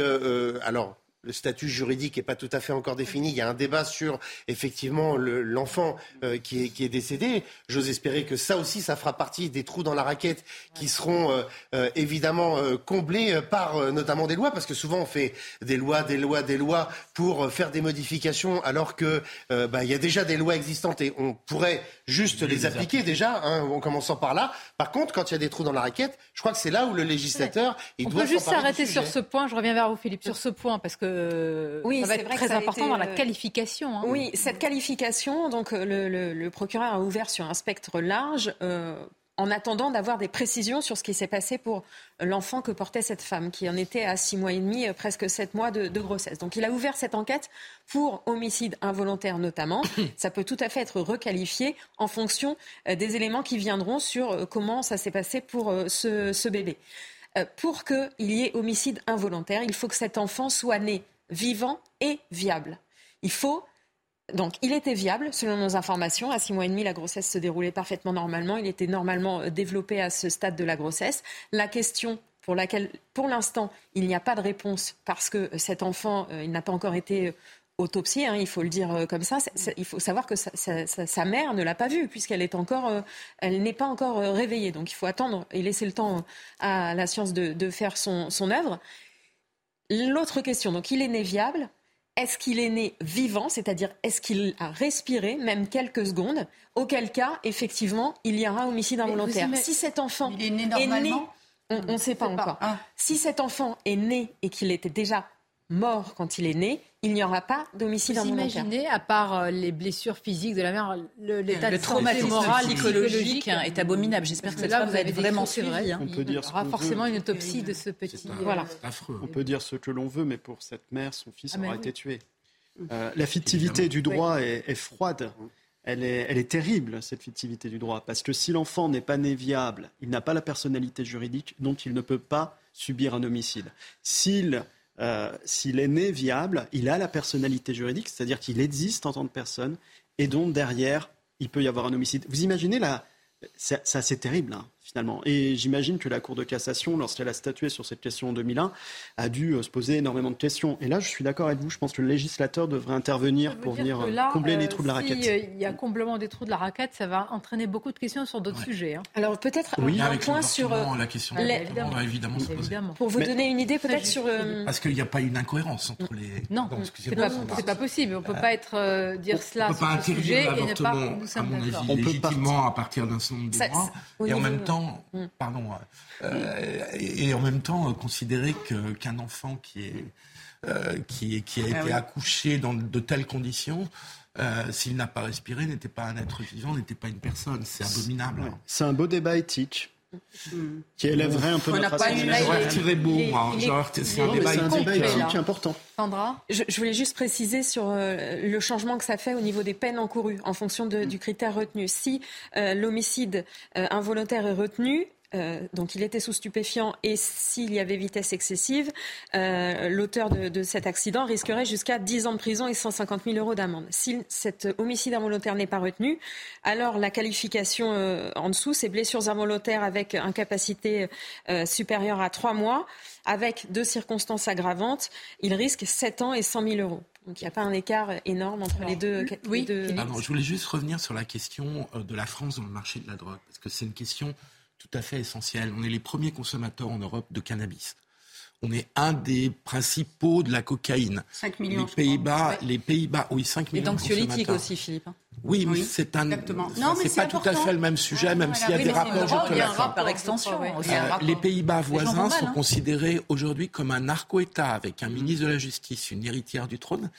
alors le statut juridique n'est pas tout à fait encore défini. Il y a un débat sur effectivement l'enfant euh, qui, est, qui, est, décédé. J'ose espérer que ça aussi, ça fera partie des trous dans la raquette qui seront euh, euh, évidemment comblés par notamment des lois, parce que souvent on fait des lois, des lois, des lois pour faire des modifications, alors que bah, il y a déjà des lois existantes et on pourrait juste les, appliquer, déjà, hein, en commençant par là. Par contre, quand il y a des trous dans la raquette, je crois que c'est là où le législateur il on doit peut juste s'arrêter sur ce point. Je reviens vers vous, Philippe, sur ce point, parce que oui, ça va être très important dans la euh, qualification. Hein. Oui, cette qualification, donc euh, le, procureur a ouvert sur un spectre large. Euh, en attendant d'avoir des précisions sur ce qui s'est passé pour l'enfant que portait cette femme, qui en était à six mois et demi, presque sept mois de, de, grossesse. Donc il a ouvert cette enquête pour homicide involontaire notamment. [COUGHS] Ça peut tout à fait être requalifié en fonction des éléments qui viendront sur comment ça s'est passé pour ce, ce bébé. Pour qu'il y ait homicide involontaire, il faut que cet enfant soit né vivant et viable. Il faut donc, il était viable, selon nos informations. À six mois et demi, la grossesse se déroulait parfaitement normalement. Il était normalement euh, développé à ce stade de la grossesse. La question pour laquelle, pour l'instant, il n'y a pas de réponse parce que cet enfant, euh, il n'a pas encore été autopsié, hein, il faut le dire euh, comme ça. il faut savoir que sa, mère ne l'a pas vu puisqu'elle est encore, elle n'est pas encore réveillée. Donc, il faut attendre et laisser le temps à la science de, faire son, son œuvre. L'autre question, donc il est né viable. Est-ce qu'il est né vivant, c'est-à-dire est-ce qu'il a respiré, même quelques secondes? Auquel cas, effectivement, il y aura homicide involontaire. Si cet enfant est né normalement, on ne sait pas encore. Ah. Si cet enfant est né et qu'il était déjà mort quand il est né, il n'y aura pas d'homicide involontaire. Imaginez, à part euh, les blessures physiques de la mère, l'état de traumatisme moral, psychologique est abominable. J'espère que là, vous avez vraiment suivi. Hein. On peut dire il y aura forcément une autopsie de ce petit. voilà. On peut dire ce que l'on veut, mais pour cette mère, son fils ah, aura été tué. Euh, la fictivité du droit est, froide. Elle est, elle est, terrible, cette fictivité du droit, parce que si l'enfant n'est pas né viable, il n'a pas la personnalité juridique, donc il ne peut pas subir un homicide. S'il euh, s'il est né viable, il a la personnalité juridique, c'est-à-dire qu'il existe en tant que personne, et donc derrière, il peut y avoir un homicide. Vous imaginez là, c'est assez terrible. Hein finalement. Et j'imagine que la Cour de cassation, lorsqu'elle a statué sur cette question en 2001, a dû euh, se poser énormément de questions. Et là, je suis d'accord avec vous, je pense que le législateur devrait intervenir pour venir euh, combler les trous de la raquette. Si il y a comblement des trous de la raquette, ça va entraîner beaucoup de questions sur d'autres sujets. Hein. Alors peut-être un point sur... Euh, la question évidemment. va évidemment se poser. Pour vous donner une idée, peut-être sur... Parce qu'il n'y a pas une incohérence entre les... Non, c'est pas, pas, possible. On ne peut pas être, dire cela sur ce sujet et ne pas nous sommes d'accord. On peut légitimement à partir d'un certain nombre de droits, et en même temps, pardon, euh, et, en même temps considérer qu'un enfant qui est euh, qui, qui, a ah été accouché dans de telles conditions, euh, s'il n'a pas respiré, n'était pas un être vivant, n'était pas une personne. C'est abominable. C'est un beau débat éthique qui élèverait un peu notre assemblée. beau, C'est un débat, éthique important. Sandra? Je, je, voulais juste préciser sur le changement que ça fait au niveau des peines encourues en fonction de, du critère retenu. Si l'homicide involontaire est retenu, euh, donc il était sous stupéfiant et s'il y avait vitesse excessive, euh, l'auteur de, cet accident risquerait jusqu'à 10 ans de prison et 150 000 euros d'amende. Si cet homicide involontaire n'est pas retenu, alors la qualification euh, en dessous, c'est blessures involontaires avec incapacité supérieure à 3 mois, avec deux circonstances aggravantes, il risque 7 ans et 100 000 euros. Donc il n'y a pas un écart énorme entre les deux. Oui, je voulais juste revenir sur la question de la France dans le marché de la drogue, parce que c'est une question tout à fait essentiel. On est les premiers consommateurs en Europe de cannabis. On est un des principaux de la cocaïne. 5 millions. Les Pays-Bas, les Pays-Bas, oui, 5 Et millions. de d'anxiolytiques aussi, Philippe. hein. Oui, mais Oui, c'est un. exactement. Non, mais c'est pas tout à fait le même sujet, même s'il y a Oui, des rapports. je te il y a un l'accorde. rapport par extension. ouais. Euh, rapport. les Pays-Bas Les voisins mal, sont hein. considérés aujourd'hui comme un narco-État avec un ministre de la Justice, une héritière du trône,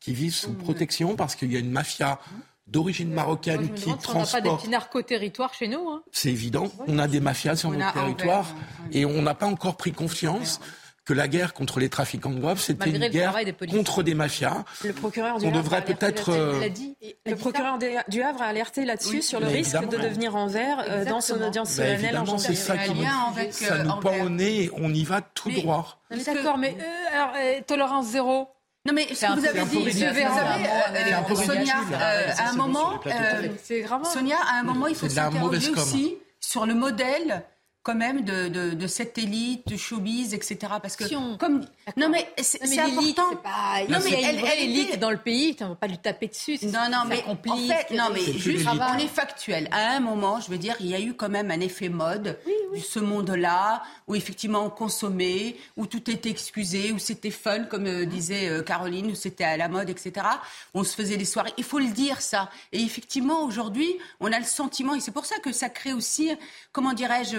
qui vit sous protection parce qu'il y a une mafia d'origine Moi, marocaine je me qui si on n'a pas des petits narco-territoires chez nous. hein. C'est évident, on a des mafias sur On notre territoire et on n'a pas encore pris confiance que la guerre contre les trafiquants de drogue, c'était une guerre des contre des mafias. Le procureur du On Havre devrait a alerté peut-être, là-dessus. Elle a dit. elle a Le dit procureur des- du Havre a alerté là-dessus Oui, sur le risque de devenir en vert euh, dans son audience Ben, solennelle en évidemment, janvier. c'est ça qui nous, avec, ça euh, nous pend au nez et on y va tout Mais- droit. D'accord, mais euh, alors, euh, tolérance zéro. Non, mais ce que vous avez dit, un euh, peu Sonia, euh, à un moment, euh. Sonia, à un moment, il faut s'interroger aussi sur le modèle quand même de, de, de cette élite, de showbiz, etc. Parce que Si on- comme non mais c'est important. pas. Non, il mais y a elle- elle élite dans le pays. On va pas lui taper dessus. Non, non, mais en fait, non, mais juste, on est factuel. À un moment, je veux dire, il y a eu quand même un effet mode de ce monde-là, où effectivement on consommait, où tout était excusé, où c'était fun, comme euh, disait euh, Caroline, où c'était à la mode, etc. On se faisait des soirées. Il faut le dire, ça. Et effectivement, aujourd'hui, on a le sentiment, et c'est pour ça que ça crée aussi, comment dirais-je,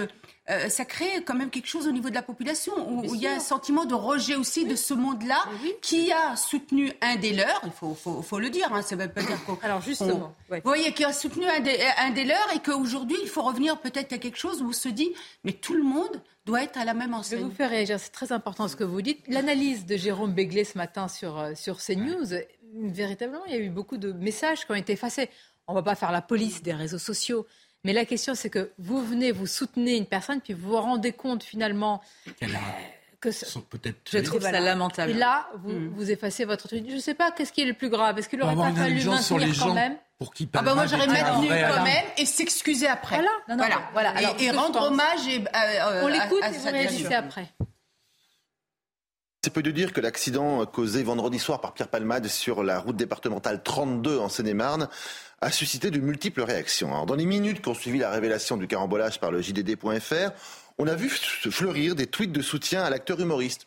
euh, ça crée quand même quelque chose au niveau de la population, où, où il y a un sentiment de rejet aussi de ce monde-là, qui a soutenu un des leurs, il faut, faut, faut le dire, hein, ça veut pas dire qu'on... Alors justement, on- ouais. Vous voyez, qui a soutenu un des, un des leurs, et qu'aujourd'hui, il faut revenir peut-être à quelque chose où on se dit, mais tout le monde doit être à la même Je vais enseigne. vous faire réagir, c'est très important ce que vous dites. L'analyse de Jérôme Béglé ce matin sur, euh, sur CNews, euh, véritablement, il y a eu beaucoup de messages qui ont été effacés. On ne va pas faire la police des réseaux sociaux. Mais la question, c'est que vous venez, vous soutenez une personne, puis vous vous rendez compte finalement Qu'elle a- que... ce- sont peut-être Je trouve Voilà. ça lamentable. Et là, vous, Mm. vous effacez votre truc. Je ne sais pas, qu'est-ce qui est le plus grave? Est-ce qu'il avoir pas fallu indulgence sur les maintenir quand même? pour qui Ah bah moi j'aurais maintenu quand même et s'excuser après. Voilà. Non, non, voilà, voilà. alors, Et, rendre pense. hommage et, euh, euh, On l'écoute et vous réagissez après. C'est peu de dire que l'accident causé vendredi soir par Pierre Palmade sur la route départementale 32 en Seine-et-Marne a suscité de multiples réactions. Dans les minutes qui ont suivi la révélation du carambolage par le JDD.fr, on a vu fleurir des tweets de soutien à l'acteur humoriste.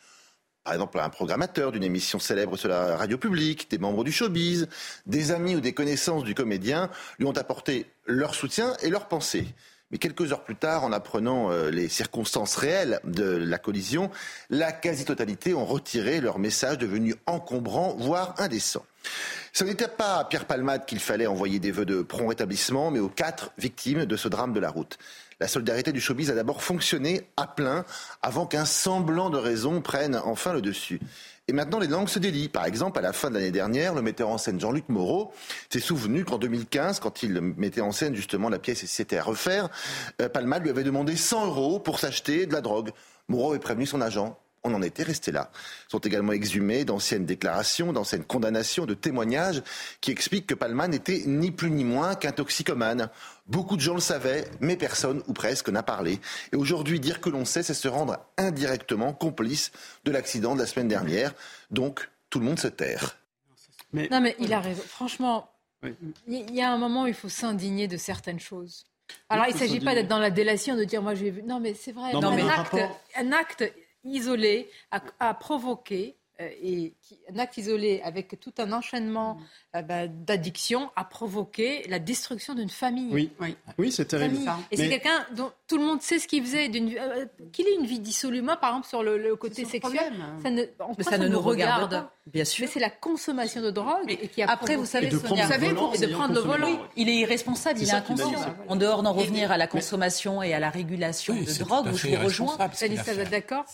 Par exemple, un programmateur d'une émission célèbre sur la radio publique, des membres du showbiz, des amis ou des connaissances du comédien lui ont apporté leur soutien et leur pensée. Mais quelques heures plus tard, en apprenant euh, les circonstances réelles de la collision, la quasi-totalité ont retiré leur message devenu encombrant, voire indécent. Ce n'était pas à Pierre Palmade qu'il fallait envoyer des vœux de prompt rétablissement, mais aux quatre victimes de ce drame de la route. La solidarité du showbiz a d'abord fonctionné à plein avant qu'un semblant de raison prenne enfin le dessus. Et maintenant, les langues se délient. Par exemple, à la fin de l'année dernière, le metteur en scène Jean-Luc Moreau s'est souvenu qu'en 2015, quand il mettait en scène justement la pièce et c'était à refaire, euh, Palmade lui avait demandé 100 euros pour s'acheter de la drogue. Moreau avait prévenu son agent. On en était resté là. Sont également exhumées d'anciennes déclarations, d'anciennes condamnations, de témoignages qui expliquent que Palman n'était ni plus ni moins qu'un toxicomane. Beaucoup de gens le savaient, mais personne, ou presque, n'a parlé. Et aujourd'hui, dire que l'on sait, c'est se rendre indirectement complice de l'accident de la semaine dernière. Donc, tout le monde se terre. Non, mais il a raison. Franchement, Oui. il y a un moment où il faut s'indigner de certaines choses. Alors, il ne s'agit pas d'être dans la délation, de dire moi j'ai vu. Non, mais c'est vrai. Non, un, mais acte, rapport- un acte isolé a, a provoqué. Euh, et qui- un acte isolé avec tout un enchaînement euh, bah, d'addictions a provoqué la destruction d'une famille. Oui, oui, c'est terrible. Famille. Et c'est quelqu'un dont tout le monde sait ce qu'il faisait, euh, qu'il ait une vie dissolue. Moi, par exemple, sur le, le côté sexuel, ça ne, en Mais quoi ça ne nous regarde regarde pas, bien sûr. Mais c'est la consommation de drogue et qui a Après, vous provoqué- savez, Et de Sonia, prendre vous savez, le volant de prendre le volant. il est irresponsable, il est ça inconscient. dit, En dehors d'en revenir à la consommation et à la régulation Oui, de drogue, où je vous rejoins. d'accord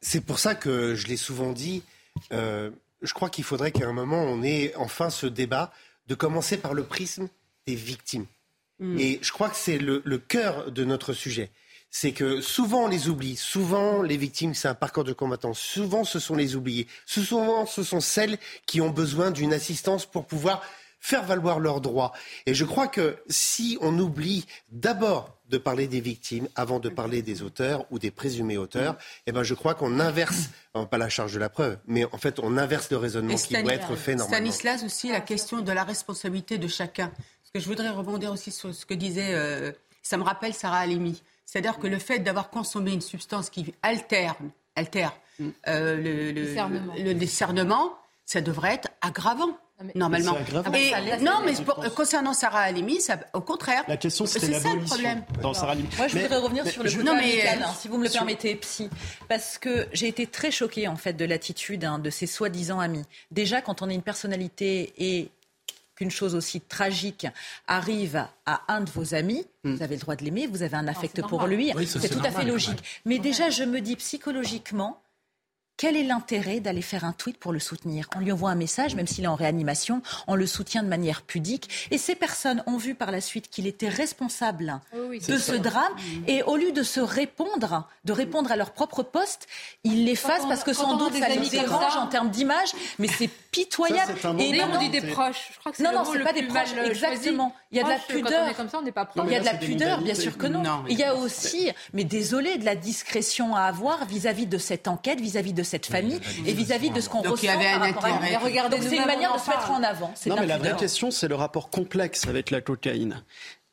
C'est pour ça que je l'ai souvent dit. Euh, je crois qu'il faudrait qu'à un moment, on ait enfin ce débat de commencer par le prisme des victimes. Mm. Et je crois que c'est le, le cœur de notre sujet. C'est que souvent on les oublie, souvent les victimes c'est un parcours de combattants, souvent ce sont les oubliés, souvent ce sont celles qui ont besoin d'une assistance pour pouvoir faire valoir leurs droits. Et je crois que si on oublie d'abord de parler des victimes avant de parler des auteurs ou des présumés auteurs, eh ben je crois qu'on inverse, pas la charge de la preuve, mais en fait on inverse le raisonnement qui doit être fait normalement. Stanislas aussi, la question de la responsabilité de chacun. Parce que je voudrais rebondir aussi sur ce que disait, euh, ça me rappelle Sarah Halimi. C'est-à-dire que le fait d'avoir consommé une substance qui altère, altère mm. euh, le, le, discernement. ça devrait être aggravant. Normalement. Ah et, non, mais concernant Sarah Halimi, au contraire. La question, c'est ça le problème. Dans Sarah Moi, je voudrais revenir sur le côté médical, hein, si vous me le permettez, psy, parce que j'ai été très choquée en fait de l'attitude hein, de ces soi-disant amis. Déjà, quand on est une personnalité et qu'une chose aussi tragique arrive à un de vos amis, hmm. vous avez le droit de l'aimer, vous avez un affect pour lui, c'est tout à fait logique. Mais déjà, je me dis psychologiquement, quel est l'intérêt d'aller faire un tweet pour le soutenir? On lui envoie un message, même s'il est en réanimation, on le soutient de manière pudique. Et ces personnes ont vu par la suite qu'il était responsable de ce drame. Mmh. Et au lieu de se répondre, de répondre à leur propre poste, ils l'effacent parce que sans doute ça les dérange en termes d'image. Mais c'est pitoyable. et on dit des proches. Je crois que non, non, c'est pas des proches. Exactement. Il y a de la pudeur. comme ça, on n'est pas Il y a de la pudeur, bien sûr que non. Il y a aussi, mais désolé, de la discrétion à avoir vis-à-vis de cette enquête, vis-à-vis de cette famille et vis-à-vis de ce qu'on ressent. Il y avait un intérêt. Regardez, c'est une manière de se mettre en avant. Non, mais la vraie question, c'est le rapport complexe avec la cocaïne.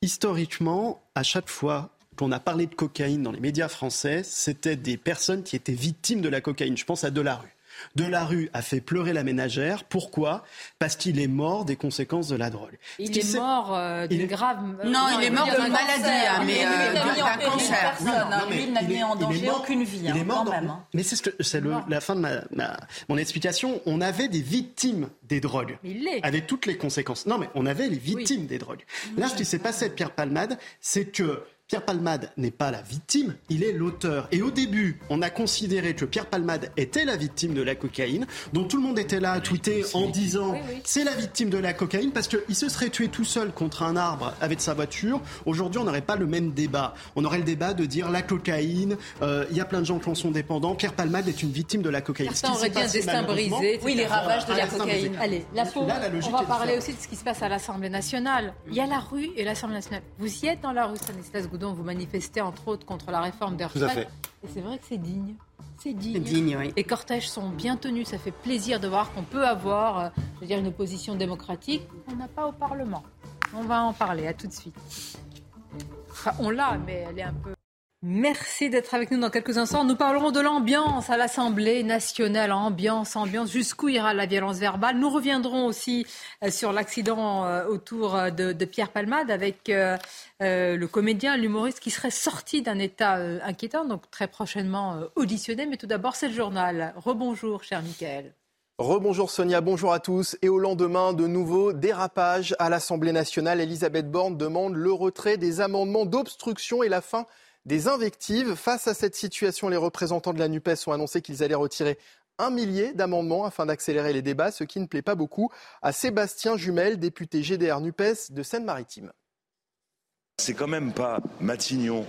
Historiquement, à chaque fois qu'on a parlé de cocaïne dans les médias français, c'était des personnes qui étaient victimes de la cocaïne. Je pense à Delarue de la rue a fait pleurer la ménagère. Pourquoi? Parce qu'il est mort des conséquences de la drogue. Il est mort euh, d'une grave. Non, il est mort d'une maladie, hein, mais euh, d'un cancer. Lui, il n'a mis en danger aucune vie. Il est hein, mort. Hein. Mais c'est la fin de ma, mon explication. On avait des victimes des drogues. Il l'est. Avec toutes les conséquences. Non, mais on avait les victimes des drogues. Là, ce qui s'est passé avec Pierre Palmade, c'est que Pierre Palmade n'est pas la victime, il est l'auteur. Et au début, on a considéré que Pierre Palmade était la victime de la cocaïne, dont tout le monde était là à tweeter en disant c'est la victime de la cocaïne parce qu'il se serait tué tout seul contre un arbre avec sa voiture. Aujourd'hui, on n'aurait pas le même débat. On aurait le débat de dire la cocaïne, euh, il y a plein de gens qui en sont dépendants. Pierre Palmade est une victime de la cocaïne. Certains auraient dit un destin brisé. Oui, les ravages de la cocaïne. Allez, la on va parler aussi de ce qui se passe à l'Assemblée nationale. Il y a la rue et l'Assemblée nationale. Vous y êtes dans la rue, Stanislas Goudon vous manifestez entre autres contre la réforme des retraites. Et c'est vrai que c'est digne. C'est digne. digne oui. Les cortèges sont bien tenus. Ça fait plaisir de voir qu'on peut avoir euh, je veux dire, une opposition démocratique. On n'a pas au Parlement. On va en parler. À tout de suite. Enfin, on l'a, mais elle est un peu. Merci d'être avec nous dans quelques instants. Nous parlerons de l'ambiance à l'Assemblée nationale. Ambiance, ambiance. Jusqu'où ira la violence verbale? Nous reviendrons aussi euh, sur l'accident euh, autour euh, de, Pierre Palmade avec le comédien, l'humoriste qui serait sorti d'un état inquiétant, donc très prochainement auditionné. Mais tout d'abord, c'est le journal. Rebonjour, cher Michael. Rebonjour Sonia, bonjour à tous. Et au lendemain de nouveaux dérapages à l'Assemblée nationale, Elisabeth Borne demande le retrait des amendements d'obstruction et la fin des invectives. Face à cette situation, les représentants de la NUPES ont annoncé qu'ils allaient retirer un millier d'amendements afin d'accélérer les débats, ce qui ne plaît pas beaucoup à Sébastien Jumel, député GDR NUPES de Seine-Maritime. C'est quand même pas Matignon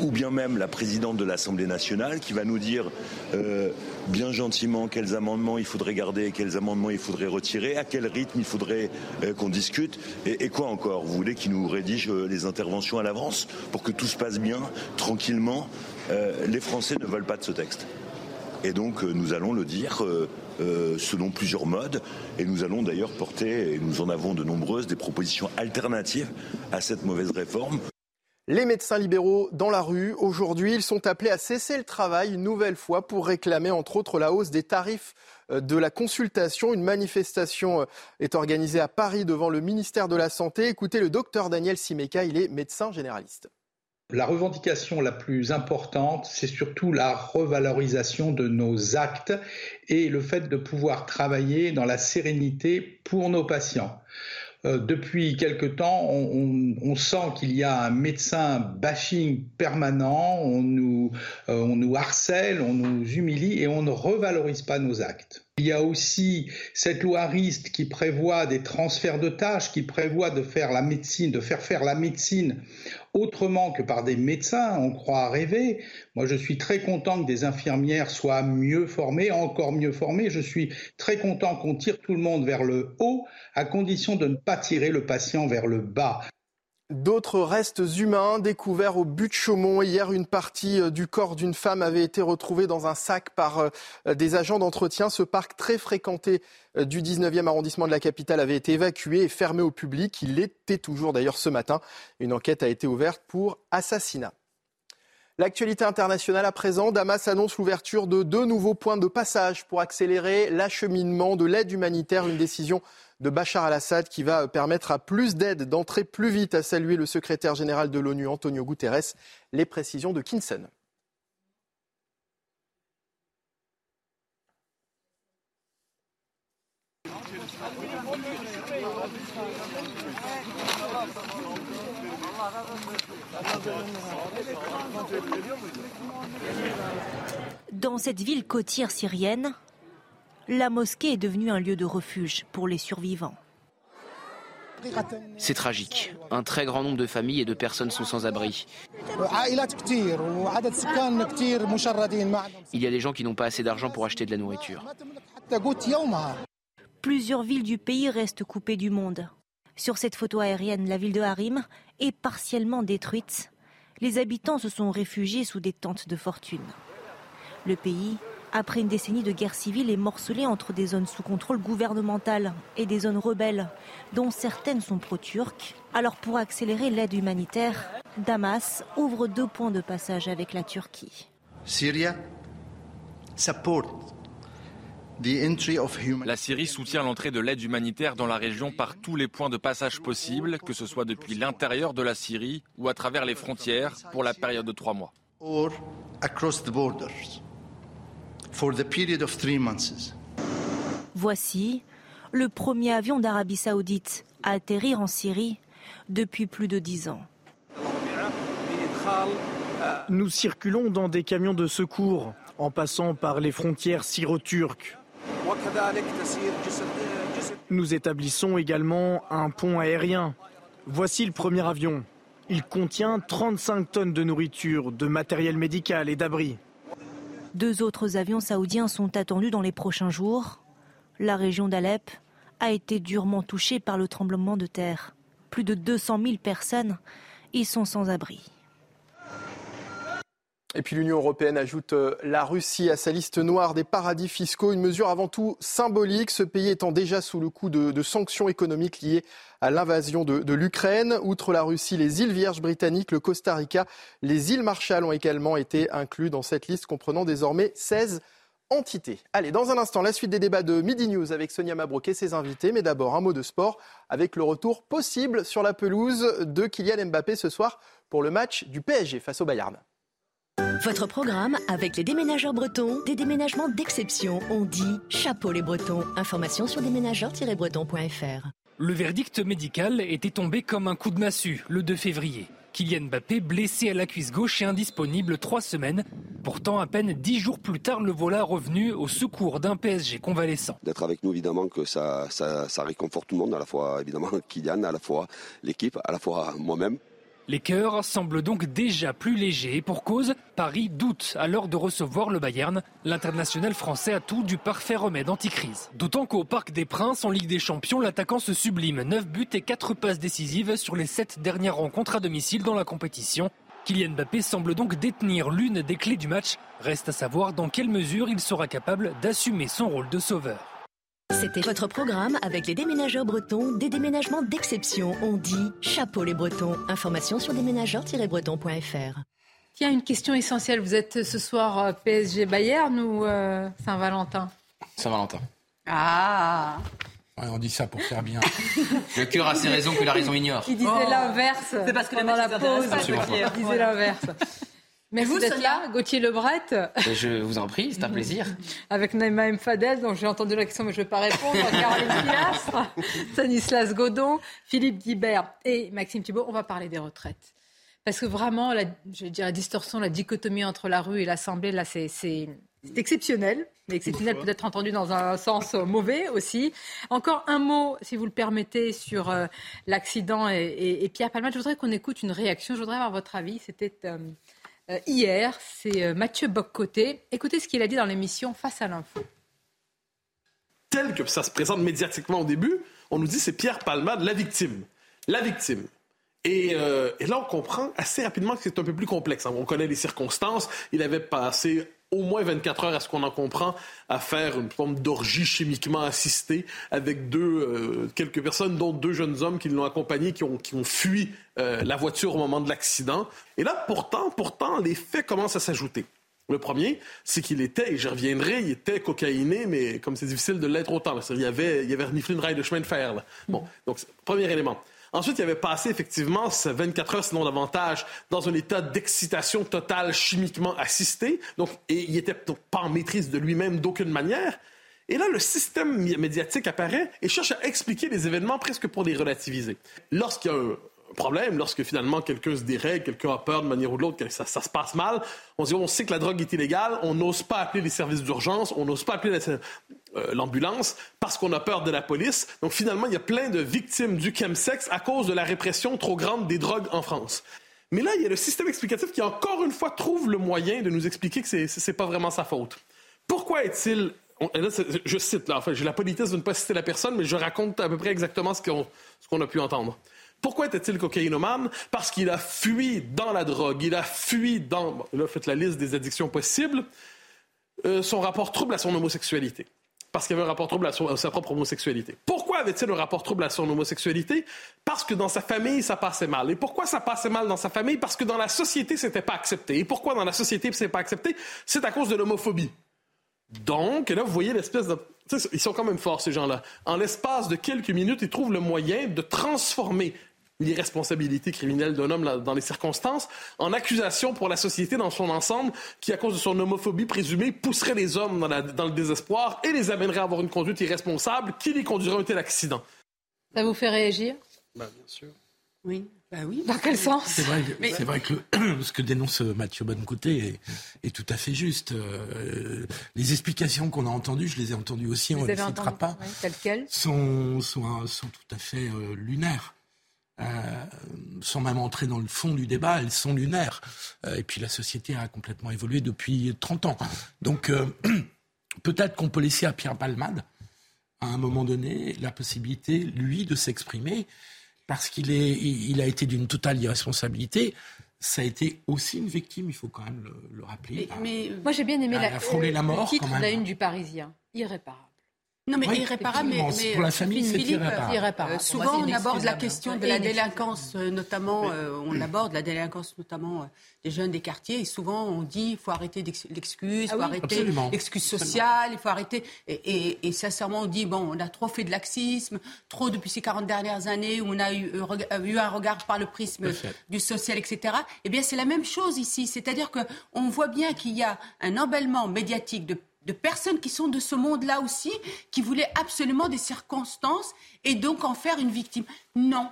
ou, bien même la présidente de l'Assemblée nationale qui va nous dire euh, bien gentiment quels amendements il faudrait garder, quels amendements il faudrait retirer, à quel rythme il faudrait euh, qu'on discute et, quoi encore? Vous voulez qu'il nous rédige euh, les interventions à l'avance pour que tout se passe bien, tranquillement? Les Français ne veulent pas de ce texte. Et donc nous allons le dire euh, selon plusieurs modes. Et nous allons d'ailleurs porter, et nous en avons de nombreuses, des propositions alternatives à cette mauvaise réforme. Les médecins libéraux dans la rue, aujourd'hui, ils sont appelés à cesser le travail une nouvelle fois pour réclamer, entre autres, la hausse des tarifs euh, de la consultation. Une manifestation euh, est organisée à Paris devant le ministère de la Santé. Écoutez le docteur Daniel Simeka, il est médecin généraliste. La revendication la plus importante, c'est surtout la revalorisation de nos actes et le fait de pouvoir travailler dans la sérénité pour nos patients. Euh, depuis quelque temps, on, sent qu'il y a un médecin bashing permanent, on nous, euh, on nous harcèle, on nous humilie et on ne revalorise pas nos actes. Il y a aussi cette loi RIST qui prévoit des transferts de tâches, qui prévoit de faire la médecine, de faire faire la médecine autrement que par des médecins, on croit rêver. Moi, je suis très content que des infirmières soient mieux formées, encore mieux formées. Je suis très content qu'on tire tout le monde vers le haut, à condition de ne pas tirer le patient vers le bas. D'autres restes humains découverts au but de Chaumont. Hier, une partie euh, du corps d'une femme avait été retrouvée dans un sac par euh, des agents d'entretien. Ce parc très fréquenté euh, du 19e arrondissement de la capitale avait été évacué et fermé au public. Il l'était toujours d'ailleurs ce matin. Une enquête a été ouverte pour assassinat. L'actualité internationale à présent, Damas annonce l'ouverture de deux nouveaux points de passage pour accélérer l'acheminement de l'aide humanitaire, une décision de Bachar al-Assad qui va permettre à plus d'aide d'entrer plus vite, a salué le secrétaire général de l'ONU Antonio Guterres. Les précisions de Kinson. Dans cette ville côtière syrienne, la mosquée est devenue un lieu de refuge pour les survivants. C'est tragique. Un très grand nombre de familles et de personnes sont sans abri. Il y a des gens qui n'ont pas assez d'argent pour acheter de la nourriture. Plusieurs villes du pays restent coupées du monde. Sur cette photo aérienne, la ville de Harim est partiellement détruite. Les habitants se sont réfugiés sous des tentes de fortune. Le pays, après une décennie de guerre civile, est morcelé entre des zones sous contrôle gouvernemental et des zones rebelles, dont certaines sont pro-turques. Alors pour accélérer l'aide humanitaire, Damas ouvre deux points de passage avec la Turquie. La Syrie soutient l'entrée de l'aide humanitaire dans la région par tous les points de passage possibles, que ce soit depuis l'intérieur de la Syrie ou à travers les frontières, pour la période de trois mois. Voici le premier avion d'Arabie saoudite à atterrir en Syrie depuis plus de dix ans. Nous circulons dans des camions de secours en passant par les frontières syro-turques. Nous établissons également un pont aérien. Voici le premier avion. Il contient 35 tonnes de nourriture, de matériel médical et d'abris. Deux autres avions saoudiens sont attendus dans les prochains jours. La région d'Alep a été durement touchée par le tremblement de terre. Plus de 200 000 personnes y sont sans abri. Et puis l'Union européenne ajoute euh, la Russie à sa liste noire des paradis fiscaux, une mesure avant tout symbolique, ce pays étant déjà sous le coup de, sanctions économiques liées à l'invasion de, l'Ukraine. Outre la Russie, les îles Vierges britanniques, le Costa Rica, les îles Marshall ont également été inclus dans cette liste comprenant désormais 16 entités. Allez, dans un instant, la suite des débats de Midi News avec Sonia Mabrouk et ses invités. Mais d'abord, un mot de sport avec le retour possible sur la pelouse de Kylian Mbappé ce soir pour le match du PSG face au Bayern. Votre programme avec les déménageurs bretons, des déménagements d'exception. On dit chapeau les bretons. Information sur déménageurs-bretons.fr. Le verdict médical était tombé comme un coup de massue le 2 février. Kylian Mbappé blessé à la cuisse gauche et indisponible trois semaines. Pourtant, à peine dix jours plus tard, le voilà revenu au secours d'un PSG convalescent. D'être avec nous, évidemment, que ça, ça, ça réconforte tout le monde, à la fois évidemment [LAUGHS] Kylian, à la fois l'équipe, à la fois moi-même. Les cœurs semblent donc déjà plus légers et pour cause, Paris doute alors de recevoir le Bayern. L'international français a tout du parfait remède anti-crise. D'autant qu'au Parc des Princes, en Ligue des Champions, l'attaquant se sublime. 9 buts et 4 passes décisives sur les 7 dernières rencontres à domicile dans la compétition. Kylian Mbappé semble donc détenir l'une des clés du match. Reste à savoir dans quelle mesure il sera capable d'assumer son rôle de sauveur. C'était votre programme avec les déménageurs bretons, des déménagements d'exception. On dit chapeau les bretons. Information sur déménageurs-bretons.fr. Tiens, une question essentielle. Vous êtes ce soir euh, PSG Bayern ou euh, Saint-Valentin? Saint-Valentin. Ah on dit ça pour faire bien. [LAUGHS] Le cœur a ses raisons que la raison ignore. Il disait oh. l'inverse. C'est parce que pendant la pause. Il disait l'inverse. Mais vous, êtes là, Gauthier Lebret Je vous en prie, c'est un plaisir. Avec Naïma M. Fadel, dont j'ai entendu la question, mais je ne vais pas répondre. [LAUGHS] Caroline Pilastre, Stanislas Godon, Philippe Guibert et Maxime Thibault. On va parler des retraites. Parce que vraiment, la, je dire, la distorsion, la dichotomie entre la rue et l'Assemblée, là, c'est exceptionnel. Mais exceptionnel peut-être entendu dans un sens mauvais aussi. Encore un mot, si vous le permettez, sur euh, l'accident et, Pierre Palmade. Je voudrais qu'on écoute une réaction. Je voudrais avoir votre avis. C'était... Euh, hier. C'est euh, Mathieu Boccoté. Écoutez ce qu'il a dit dans l'émission Face à l'info. Tel que ça se présente médiatiquement au début, on nous dit c'est Pierre Palmade, la victime. La victime. Et, euh, et, là, on comprend assez rapidement que c'est un peu plus complexe. On connaît les circonstances. Il avait passé au moins 24 heures, à ce qu'on en comprend, à faire une forme d'orgie chimiquement assistée avec deux, euh, quelques personnes, dont deux jeunes hommes qui l'ont accompagné, qui ont, qui ont fui euh, la voiture au moment de l'accident. Et là, pourtant, pourtant, les faits commencent à s'ajouter. Le premier, c'est qu'il était, et j'y reviendrai, il était cocaïné, mais comme c'est difficile de l'être autant, qu'il y avait, il y avait reniflé une rail de chemin de fer. Bon, donc, premier élément. Ensuite, il avait passé effectivement 24 heures, sinon davantage, dans un état d'excitation totale chimiquement assisté. Donc, et il n'était pas en maîtrise de lui-même d'aucune manière. Et là, le système médiatique apparaît et cherche à expliquer les événements presque pour les relativiser. Lorsqu'il y a problème, lorsque finalement quelqu'un se dérègle, quelqu'un a peur de manière ou de l'autre, que ça, se passe mal, on dit on sait que la drogue est illégale, on n'ose pas appeler les services d'urgence, on n'ose pas appeler euh, l'ambulance parce qu'on a peur de la police. Donc finalement, il y a plein de victimes du chemsex à cause de la répression trop grande des drogues en France. Mais là, il y a le système explicatif qui, encore une fois, trouve le moyen de nous expliquer que c'est pas vraiment sa faute. Pourquoi est-il... je cite, là, j'ai la politesse de ne pas citer la personne, mais je raconte à peu près exactement ce qu'on a pu entendre. Pourquoi était-il cocaïnomane? Parce qu'il a fui dans la drogue, il a fui dans... Là, faites la liste des addictions possibles. Euh, son rapport trouble à son homosexualité parce qu'il avait un rapport trouble à, sa propre homosexualité. Pourquoi avait-il un rapport trouble à son homosexualité? Parce que dans sa famille, ça passait mal. Et pourquoi ça passait mal dans sa famille? Parce que dans la société, c'était pas accepté. Et pourquoi dans la société, c'est pas accepté? C'est à cause de l'homophobie. Donc, là, vous voyez l'espèce de... Ils sont quand même forts, ces gens-là. En l'espace de quelques minutes, ils trouvent le moyen de transformer l'irresponsabilité criminelle d'un homme dans les circonstances, en accusation pour la société dans son ensemble, qui, à cause de son homophobie présumée, pousserait les hommes dans, le désespoir et les amènerait à avoir une conduite irresponsable qui les conduirait à un tel accident. Ça vous fait réagir? Bah, Bien sûr. Oui. Bah oui. Dans quel sens? C'est vrai, que [CLEARS THROAT] ce que dénonce Mathieu Bonnecôté est, tout à fait juste. Euh, les explications qu'on a entendues, je les ai entendues aussi, on ne les citera pas, sont, sont, sont, tout à fait euh, lunaires. Euh, sans même entrer dans le fond du débat, elles sont lunaires. Euh, et puis la société a complètement évolué depuis 30 ans. Donc euh, [CLEARS THROAT] peut-être qu'on peut laisser à Pierre Palmade, à un moment donné, la possibilité, lui, de s'exprimer, parce qu'il est, il a été d'une totale irresponsabilité. Ça a été aussi une victime, il faut quand même le, rappeler. Mais, moi j'ai bien aimé la, la mort, le titre de la une du Parisien, irréparable. Non, mais irréparable, mais, mais, pour la famille, c'est irréparable. Euh, souvent, on aborde la question de la délinquance, euh, notamment, euh, on aborde la délinquance, notamment des jeunes des quartiers, et souvent, on dit il faut arrêter l'excuse, il faut arrêter l'excuse sociale, il faut arrêter. Et, et, sincèrement, on dit bon, on a trop fait de laxisme, trop depuis ces 40 dernières années où on a eu, eu un regard par le prisme du social, etc. Eh bien, c'est la même chose ici. C'est-à-dire qu'on voit bien qu'il y a un emballement médiatique de de personnes qui sont de ce monde-là aussi, qui voulaient absolument des circonstances et donc en faire une victime. Non.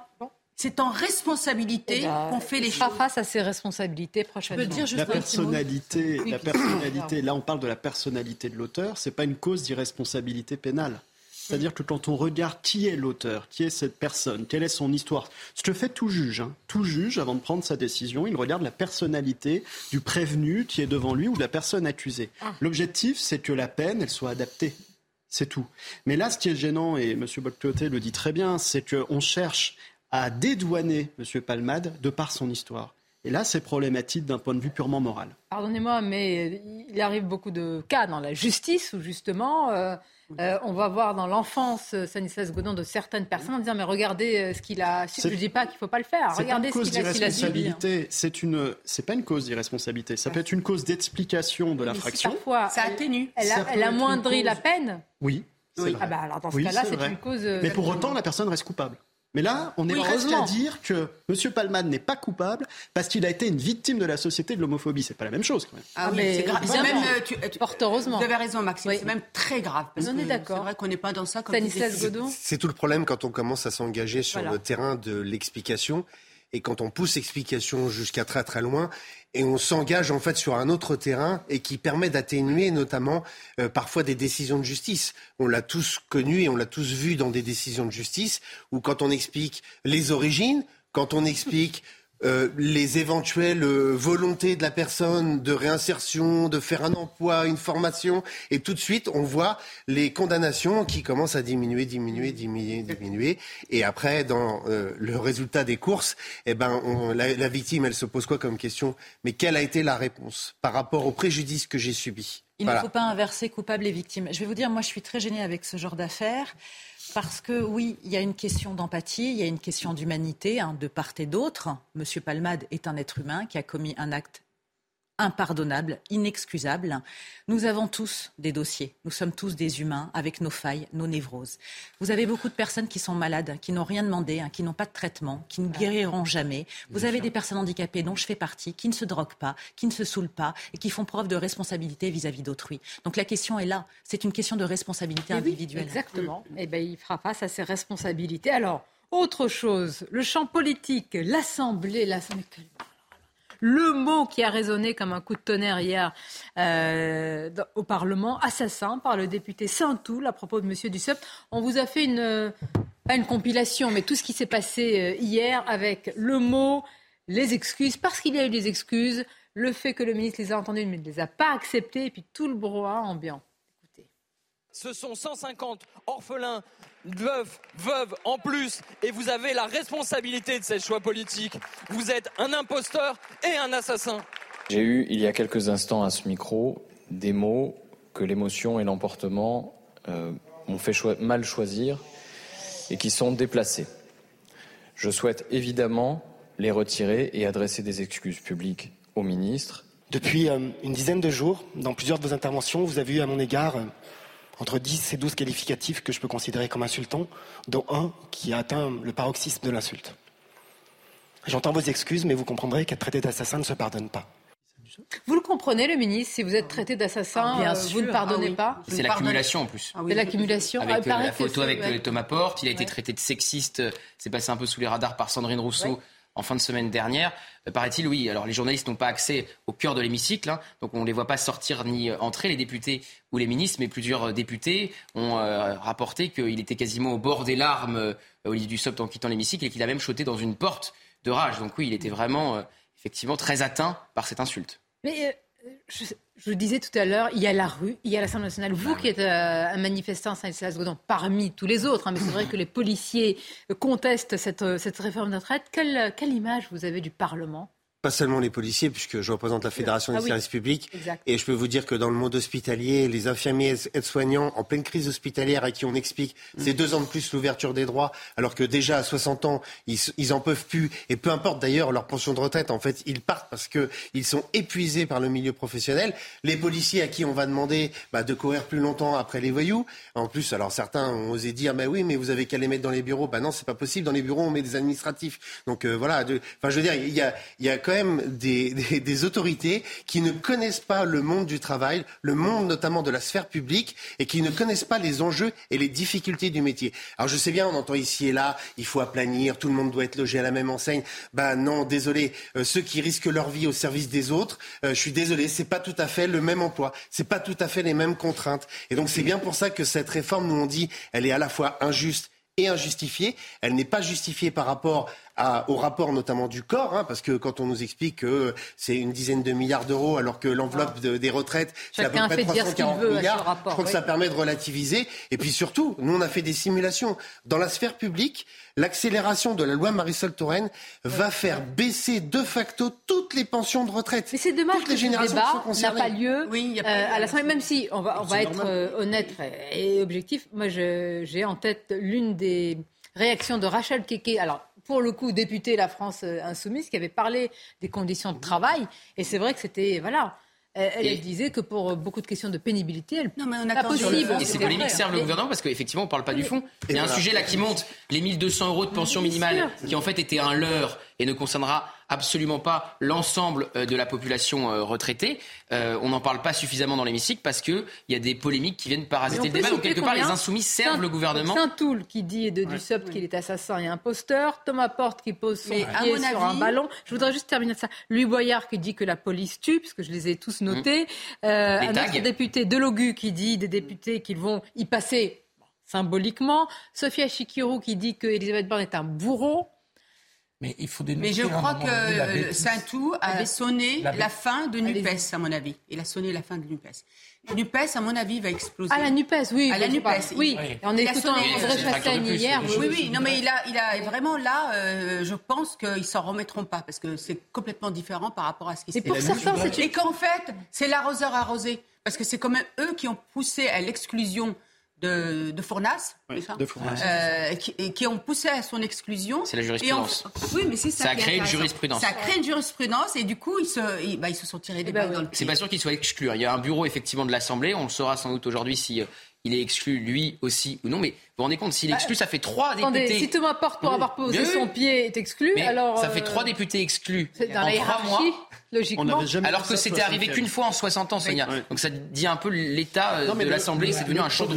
C'est en responsabilité eh ben, qu'on fait les choses. face à ces responsabilités prochainement. Dire la personnalité, la personnalité. Là, on parle de la personnalité de l'auteur. C'est pas une cause d'irresponsabilité pénale. C'est-à-dire que quand on regarde qui est l'auteur, qui est cette personne, quelle est son histoire, ce que fait tout juge, hein. tout juge, avant de prendre sa décision, il regarde la personnalité du prévenu qui est devant lui ou de la personne accusée. Ah. L'objectif, c'est que la peine, elle soit adaptée. C'est tout. Mais là, ce qui est gênant, et M. Boccoté le dit très bien, c'est qu'on cherche à dédouaner M. Palmade de par son histoire. Et là, c'est problématique d'un point de vue purement moral. Pardonnez-moi, mais il arrive beaucoup de cas dans la justice où justement euh, euh, on va voir dans l'enfance, euh, Stanislas Godin, de certaines personnes en disant mais regardez euh, ce qu'il a. Je ne dis pas qu'il ne faut pas le faire. Regardez ce qu'il a, subi. Hein. C'est une, c'est pas une cause d'irresponsabilité. Ça peut être une cause d'explication de l'infraction. Parfois, ça atténue. Elle, a, elle amoindrit la peine. Oui. Ah bah alors dans ce cas-là, c'est une cause. Mais pour autant, la personne reste coupable. Mais là, on est presque à dire que M. Palman n'est pas coupable parce qu'il a été une victime de la société de l'homophobie. C'est pas la même chose, quand même. Ah, mais c'est grave. Même, euh, tu, heureusement. Vous avez raison, Maxime. C'est même très grave. Parce on est d'accord. C'est vrai qu'on n'est pas dans ça comme C'est tout le problème quand on commence à s'engager sur le terrain de l'explication et quand on pousse l'explication jusqu'à très très loin et on s'engage en fait sur un autre terrain et qui permet d'atténuer notamment euh, parfois des décisions de justice. On l'a tous connu et on l'a tous vu dans des décisions de justice où quand on explique les origines, quand on explique euh, les éventuelles euh, volontés de la personne de réinsertion, de faire un emploi, une formation, et tout de suite on voit les condamnations qui commencent à diminuer, diminuer, diminuer, diminuer, et après dans euh, le résultat des courses, eh ben on, la, la, victime elle se pose quoi comme question? Mais quelle a été la réponse par rapport au préjudice que j'ai subi? Il voilà. ne faut pas inverser coupable et victime. Je vais vous dire, moi je suis très gênée avec ce genre d'affaires. Parce que oui, il y a une question d'empathie, il y a une question d'humanité hein, de part et d'autre. Monsieur Palmade est un être humain qui a commis un acte impardonnable, inexcusable. Nous avons tous des dossiers. Nous sommes tous des humains avec nos failles, nos névroses. Vous avez beaucoup de personnes qui sont malades, qui n'ont rien demandé, hein, qui n'ont pas de traitement, qui ne guériront jamais. Vous avez des personnes handicapées dont je fais partie, qui ne se droguent pas, qui ne se saoulent pas et qui font preuve de responsabilité vis-à-vis d'autrui. Donc la question est là. C'est une question de responsabilité individuelle. Oui, exactement. Eh bien, il fera face à ses responsabilités. Alors, autre chose, le champ politique, l'Assemblée, l'Assemblée le mot qui a résonné comme un coup de tonnerre hier euh, au Parlement, assassin, par le député Saint-Toul à propos de M. Dussopt. On vous a fait une, pas une compilation, mais tout ce qui s'est passé euh, hier avec le mot, les excuses, parce qu'il y a eu des excuses, le fait que le ministre les a entendues mais ne les a pas acceptées, et puis tout le brouhaha ambiant. Ce sont 150 orphelins veuve, veuve en plus, et vous avez la responsabilité de ces choix politiques. Vous êtes un imposteur et un assassin. J'ai eu, il y a quelques instants à ce micro, des mots que l'émotion et l'emportement euh, m'ont fait cho mal choisir et qui sont déplacés. Je souhaite évidemment les retirer et adresser des excuses publiques au ministre. Depuis euh, une dizaine de jours, dans plusieurs de vos interventions, vous avez eu à mon égard euh, entre 10 et 12 qualificatifs que je peux considérer comme insultants, dont un qui a atteint le paroxysme de l'insulte. J'entends vos excuses, mais vous comprendrez qu'être traité d'assassin ne se pardonne pas. Vous le comprenez, le ministre, si vous êtes traité d'assassin, ah, euh, vous ne pardonnez ah, pas C'est l'accumulation en plus. C'est l'accumulation. Avec ah, euh, la photo avec euh, Thomas Porte, il a été traité de sexiste, c'est passé un peu sous les radars par Sandrine Rousseau en fin de semaine dernière. Euh, paraît-il, oui. Alors les journalistes n'ont pas accès au cœur de l'hémicycle, hein, donc on ne les voit pas sortir ni euh, entrer, les députés ou les ministres, mais plusieurs euh, députés ont rapporté qu'il était quasiment au bord des larmes, Olivier Dussopt, en quittant l'hémicycle, et qu'il a même sauté dans une porte de rage. Donc oui, il était vraiment, effectivement, très atteint par cette insulte. Mais je, je le disais tout à l'heure, il y a la rue, il y a l'Assemblée nationale. Vous bah qui êtes euh, un manifestant Saint-Nicolas parmi tous les autres, hein, mais c'est vrai [COUGHS] que les policiers contestent cette, euh, cette réforme de retraite. Quelle, quelle image vous avez du Parlement pas seulement les policiers, puisque je représente la Fédération des ah services publics. Et je peux vous dire que dans le monde hospitalier, les infirmiers aides-soignants en pleine crise hospitalière à qui on explique mm. c'est deux ans de plus l'ouverture des droits, alors que déjà à 60 ans, ils, ils en peuvent plus. Et peu importe d'ailleurs leur pension de retraite, en fait, ils partent parce qu'ils sont épuisés par le milieu professionnel. Les policiers à qui on va demander bah, de courir plus longtemps après les voyous. En plus, alors certains ont osé dire, mais oui, mais vous avez qu'à les mettre dans les bureaux. Bah non, c'est pas possible. Dans les bureaux, on met des administratifs. Donc euh, voilà. Enfin, je veux dire, il y a, y a même des, des, des, autorités qui ne connaissent pas le monde du travail, le monde notamment de la sphère publique, et qui ne connaissent pas les enjeux et les difficultés du métier. Alors je sais bien, on entend ici et là, il faut aplanir, tout le monde doit être logé à la même enseigne. Ben non, désolé, euh, ceux qui risquent leur vie au service des autres, euh, je suis désolé, c'est pas tout à fait le même emploi, c'est pas tout à fait les mêmes contraintes. Et donc c'est bien pour ça que cette réforme, nous on dit, elle est à la fois injuste et injustifiée. Elle n'est pas justifiée par rapport au rapport notamment du corps, hein, parce que quand on nous explique que c'est une dizaine de milliards d'euros alors que l'enveloppe des retraites, c'est à peu près 340 milliards, rapport, je crois que ça permet de relativiser. Et puis surtout, nous on a fait des simulations. Dans la sphère publique, l'accélération de la loi Marisol Touraine va faire baisser de facto toutes les pensions de retraite. Mais c'est dommage que ce débat n'a pas lieu oui, a pas euh, à l'Assemblée, même si on va, on va être euh, honnête et objectif. Moi, j'ai en tête l'une des réactions de Rachel Keke. Alors, pour le coup, député La France euh, Insoumise, qui avait parlé des conditions de travail. Et c'est vrai que c'était, voilà, elle, disait que pour beaucoup de questions de pénibilité, elle non, mais on a pas possible. Et ces polémiques servent le gouvernement parce qu'effectivement, on ne parle pas du fond. Il y a un sujet là qui monte, les 1200 euros de pension minimale, qui en fait étaient un leurre et ne concernera absolument pas l'ensemble euh, de la population euh, retraitée. Euh, on n'en parle pas suffisamment dans l'hémicycle parce qu'il y a des polémiques qui viennent parasiter le débat. Donc, quelque part, les insoumis servent le gouvernement. Saint-Toul qui dit de Dussopt qu'il est assassin et imposteur. Thomas Porte qui pose son pied sur un ballon. Je voudrais juste terminer ça. Louis Boyard qui dit que la police tue, parce que je les ai tous notés. Mmh. un autre député, Delogu, qui dit des députés qu'ils vont y passer symboliquement. Sophia Chikirou qui dit que Elisabeth Borne est un bourreau. Mais il faut Mais je crois que Saint-Tout a sonné la, fin de NUPES, à mon avis. Il a sonné la fin de NUPES. NUPES, à mon avis, va exploser. À la NUPES, oui. À la NUPES, oui. En écoutant André hier. Oui, oui. Non, mais il a, il a vraiment là, euh, je pense qu'ils s'en remettront pas parce que c'est complètement différent par rapport à ce qui s'est passé. Et pour certains, c'est Et qu'en fait, c'est l'arroseur arrosé. Parce que c'est quand même eux qui ont poussé à l'exclusion de, de Fournas, de Fournas. Euh, qui, qui, ont poussé à son exclusion. C'est la jurisprudence. oui, mais c'est ça. Ça a créé une jurisprudence. Ça a créé une jurisprudence et du coup, ils se, ils, bah, ils se sont tirés des eh ben balles dans le pied. C'est pas sûr qu'ils soient exclus. Il y a un bureau effectivement de l'Assemblée. On le saura sans doute aujourd'hui si euh, il est exclu lui aussi ou non. Mais vous vous rendez compte, s'il est bah, exclu, ça fait trois Attendez, députés. Si Thomas Porte, pour avoir posé son pied, est exclu, mais alors. Ça fait trois euh, députés exclus dans en trois mois. Logiquement. Alors que c'était arrivé qu'une fois en 60 ans, Sonia. Donc ça dit un peu l'état de l'Assemblée. C'est devenu un chaud de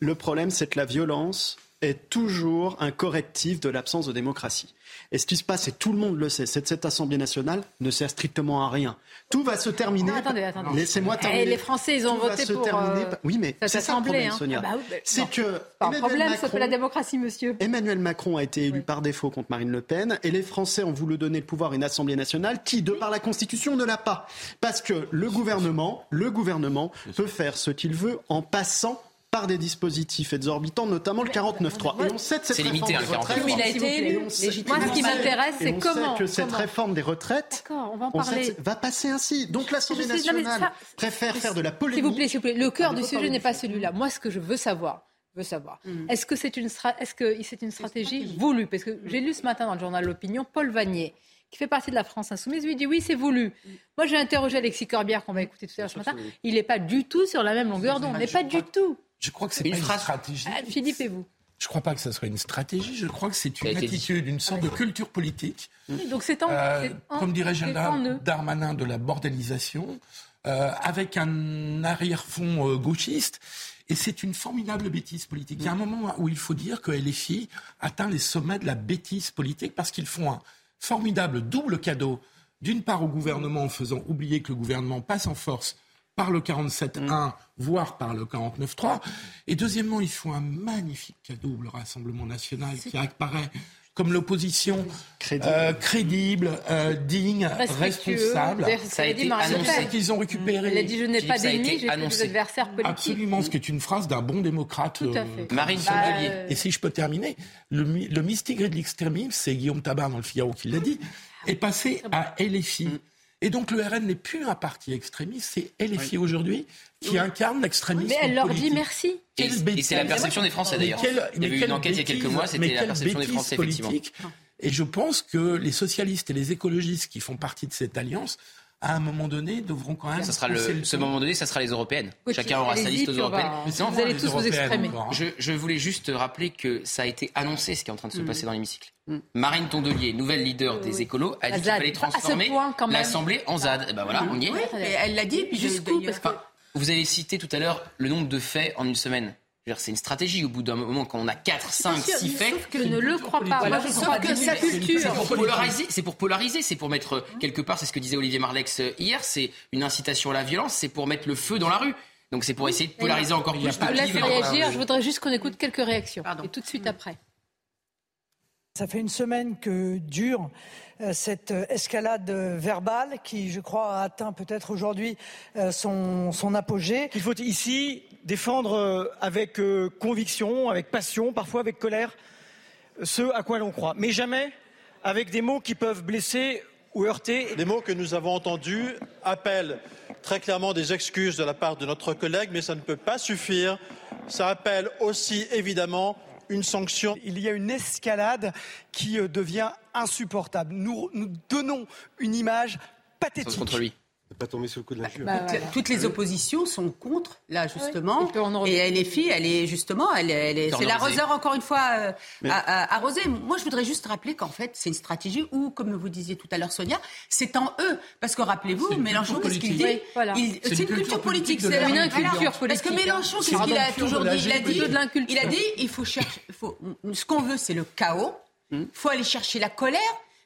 le problème, c'est que la violence est toujours un correctif de l'absence de démocratie. Et ce qui se passe, et tout le monde le sait, c'est que cette Assemblée nationale ne sert strictement à rien. Tout va se terminer. attendez, attendez. Laissez-moi eh, terminer. les Français, ils ont voté pour. Euh, oui, mais c'est ça le problème, hein. Sonia. Ah bah c'est que. Pas un problème, ça fait la démocratie, monsieur. Emmanuel Macron a été élu par défaut contre Marine Le Pen, et les Français ont voulu donner le pouvoir à une Assemblée nationale qui, de par la Constitution, ne l'a pas. Parce que le gouvernement, le gouvernement peut faire ce qu'il veut en passant par des dispositifs exorbitants, notamment le 49.3. Et on sait que cette réforme limité, des retraites... il a été élu. Moi, ce qui m'intéresse, c'est comment. On sait que cette réforme des retraites on va, en parler. va passer ainsi. Donc l'Assemblée nationale préfère faire de la polémique. S'il vous plaît, s'il vous plaît, le cœur du sujet n'est pas celui-là. Moi, ce que je veux savoir, veux savoir. Mm. Est-ce que c'est une, est-ce que c'est une stratégie voulue? Parce que j'ai lu ce matin dans le journal L'Opinion, Paul Vanier, qui fait partie de la France Insoumise, lui dit oui, c'est voulu. Mm. Moi, j'ai interrogé Alexis Corbière, qu'on va écouter tout à l'heure ce matin. Il n'est pas du tout sur la même longueur d'onde. n'est pas du tout. Je crois que c'est une, une stratégie. Ah, Philippe et vous je ne crois pas que ce soit une stratégie, je crois que c'est une attitude, une sorte de culture politique. donc c'est en, euh, Comme dirait Gérald Darmanin de la bordélisation, euh, avec un arrière-fond euh, gauchiste. Et c'est une formidable bêtise politique. Il y a un moment où il faut dire que LFI atteint les sommets de la bêtise politique parce qu'ils font un formidable double cadeau, d'une part au gouvernement en faisant oublier que le gouvernement passe en force par le 47.1, mm. voire par le 49.3. Et deuxièmement, ils font un magnifique cadeau, le Rassemblement national, qui apparaît comme l'opposition crédible, euh, euh, digne, responsable. Ça a été annoncé qu'ils ont récupéré. Il a dit je n'ai pas d'ennemis, j'ai des adversaires politiques. Absolument, ce qui est une phrase d'un bon démocrate. Tout à fait. Euh, Marine Sandelier. Bah, Et si je peux terminer, le, le mystigre de l'extrémisme, c'est Guillaume Tabar dans le Figaro qui l'a dit, est passé à LFI. Et donc le RN n'est plus un parti extrémiste, c'est LFI aujourd'hui qui incarne l'extrémisme. Mais elle leur politique. dit merci. Et, et c'est la perception des Français d'ailleurs. Il y a eu une enquête il y a quelques mois, c'était la perception des Français effectivement. Et je pense que les socialistes et les écologistes qui font partie de cette alliance à un moment donné, devront quand même. Ça sera le, ce moment donné, ça sera les européennes. Chacun aura sa liste aux européennes. vous allez tous vous exprimer. Je, je, voulais juste rappeler que ça a été annoncé ce qui est en train de se mm. passer dans l'hémicycle. Mm. Marine Tondelier, nouvelle leader des écolos, a dit qu'il fallait transformer l'Assemblée en ZAD. Et ben voilà, on y est. Oui, elle l'a dit, puis jusqu'où Vous avez cité tout à l'heure le nombre de faits en une semaine. C'est une stratégie au bout d'un moment quand on a 4, 5, 6 faits. Sauf que je ne le crois pas. Moi, je crois que sa culture. C'est pour polariser, c'est pour polariser, c'est pour mettre quelque part, c'est ce que disait Olivier Marlex euh, hier, c'est une incitation à la violence, c'est pour mettre le feu dans la rue. Donc c'est pour essayer de polariser encore plus. Je laisse réagir, je voudrais juste qu'on écoute quelques réactions. Et tout de suite après. Ça fait une semaine que dure euh, cette euh, escalade verbale qui, je crois, a atteint peut-être aujourd'hui son, son apogée. Il faut ici défendre euh, avec euh, conviction, avec passion, parfois avec colère, ce à quoi l'on croit, mais jamais avec des mots qui peuvent blesser ou heurter. Les mots que nous avons entendus appellent très clairement des excuses de la part de notre collègue, mais ça ne peut pas suffire. Ça appelle aussi évidemment une sanction. Il y a une escalade qui euh, devient insupportable. Nous, nous donnons une image pathétique. Contre lui pas tomber sous le coup de l'injure. Bah, toutes, les oppositions sont contre, là, justement. Et, fille, elle est justement, elle, est, c'est l'arroseur, encore une fois, euh, arrosé. Moi, je voudrais juste rappeler qu'en fait, c'est une stratégie où, comme vous disiez tout à l'heure, Sonia, c'est en eux. Parce que rappelez-vous, Mélenchon, qu'est-ce qu'il dit C'est une, culture politique. C'est une inculture politique. Parce que Mélenchon, c'est ce qu'il a toujours dit? Il a dit, il a dit, il faut chercher, ce qu'on veut, c'est le chaos. Il hmm. faut aller chercher la colère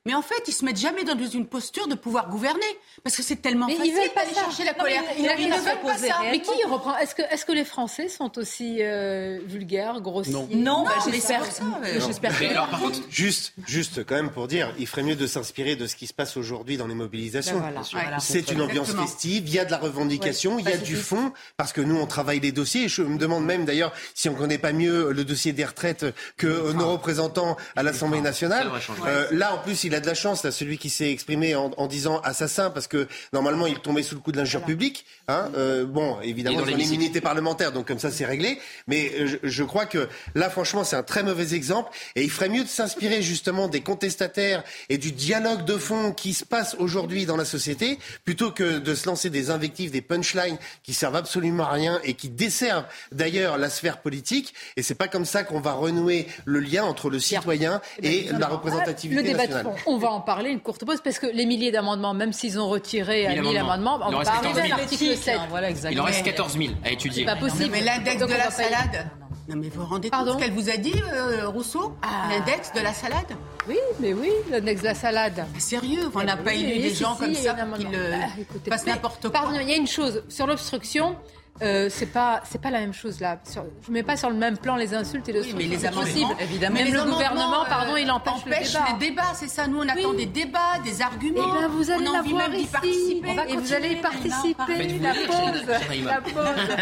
mais en fait, ils se mettent jamais dans une posture de pouvoir gouverner. Parce que c'est tellement Mais facile ils veulent pas d'aller ça. chercher la Non, colère. mais ils- Ils ils ne veulent pas ça. Mais qui reprend Est-ce que, est que les Français sont aussi euh, vulgaires, grossiers Non. Non, bah, j'espère Non. j'espère que par contre, juste, juste quand même pour dire, il ferait mieux de s'inspirer de ce qui se passe aujourd'hui dans les mobilisations. Ben voilà. C'est une ambiance Exactement. festive, il y a de la revendication, il y a du fond, parce que nous on travaille les dossiers. Et je me demande même d'ailleurs si on connaît pas mieux le dossier des retraites que nos représentants à l'Assemblée nationale. Euh, là, en plus, il a de la chance, là, celui qui s'est exprimé en, en disant assassin, parce que normalement il tombait sous le coup de l'injure publique. Hein. Euh, bon, évidemment, dans l'immunité parlementaire, donc comme ça c'est réglé. Mais euh, je, je crois que là, franchement, c'est un très mauvais exemple. Et il ferait mieux de s'inspirer justement des contestataires et du dialogue de fond qui se passe aujourd'hui dans la société, plutôt que de se lancer des invectives, des punchlines qui servent absolument à rien et qui desservent d'ailleurs la sphère politique. Et c'est pas comme ça qu'on va renouer le lien entre le citoyen et la représentativité Le nationale. On va en parler, une courte pause, parce que les milliers d'amendements, même s'ils ont retiré à 1000 1000 amendements. amendements, Il en on reste va arriver 14 à 000. l'article 7. Voilà, Il en reste 14 000 à étudier. C'est pas possible. Mais l'index de la salade. Non, mais vous vous rendez Pardon compte ce qu'elle vous a dit, euh, Rousseau Ah. L'index de la salade Oui, mais oui, l'index de la salade. Sérieux, on n'a pas oui, élu oui, des si, gens si, comme ça qui le Bah, n'importe quoi. Pardon, il y a une chose sur l'obstruction. Euh, c'est pas c'est pas la même chose là. Sur, je mets pas sur le même plan les insultes et le Oui, mais les amendements, évidemment. Même Mais les le gouvernement, euh, pardon, il empêche, empêche le débat. le débat, c'est ça. Nous, on attend des débats, des arguments. Eh ben, vous allez on a envie même d'y ici. participer. On va et vous allez y participer. La pause. La [LAUGHS] pause.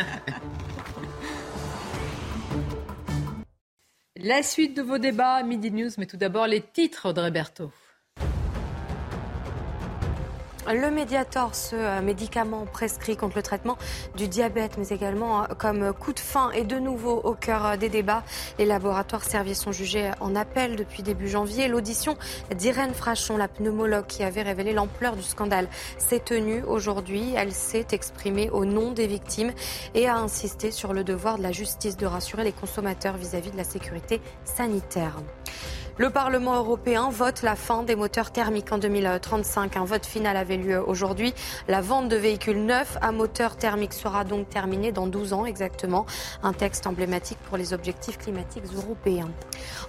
La suite de vos débats Midi News, mais tout d'abord les titres, Audrey Berthaud. Le Mediator, ce euh, médicament prescrit contre le traitement du diabète, mais également euh, comme coup de fin, est de nouveau au cœur euh, des débats. Les laboratoires Servier sont jugés en appel depuis début janvier. L'audition d'Irène Frachon, la pneumologue qui avait révélé l'ampleur du scandale, s'est tenue aujourd'hui. Elle s'est exprimée au nom des victimes et a insisté sur le devoir de la justice de rassurer les consommateurs vis-à-vis de la sécurité sanitaire. Le Parlement européen vote la fin des moteurs thermiques en 2035. Un vote final avait lieu aujourd'hui. La vente de véhicules neufs à moteur thermique sera donc terminée dans 12 ans exactement. Un texte emblématique pour les objectifs climatiques européens.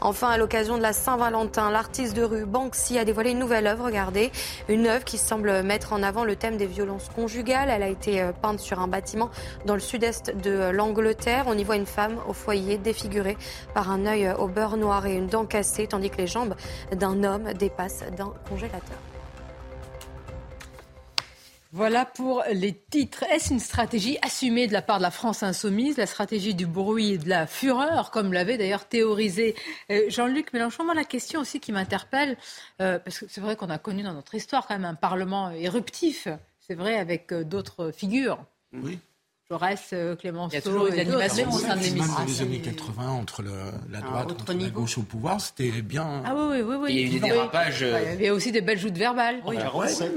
Enfin, à l'occasion de la Saint-Valentin, l'artiste de rue Banksy a dévoilé une nouvelle œuvre. Regardez, une œuvre qui semble mettre en avant le thème des violences conjugales. Elle a été euh, peinte sur un bâtiment dans le sud-est de euh, l'Angleterre. On y voit une femme au foyer défigurée par un œil au beurre noir et une dent cassée, tandis que les jambes d'un homme dépassent d'un congélateur. Voilà pour les titres. Est-ce une stratégie assumée de la part de la France insoumise, la stratégie du bruit et de la fureur, comme l'avait d'ailleurs théorisé euh, Jean-Luc Mélenchon Moi, la question aussi qui m'interpelle, euh, parce que c'est vrai qu'on a connu dans notre histoire quand même un Parlement éruptif, c'est vrai, avec euh, d'autres figures. Oui. Jaurès, euh, Clémenceau, Il y a toujours eu de l'animation même au sein de si- Même l'émission. dans les années 80, entre le- la droite autre et la gauche au pouvoir, c'était bien. Ah oui, oui, oui. oui. Il y a eu des dérapages, euh, Ouais, Il y a aussi des belles joutes verbales. Oui.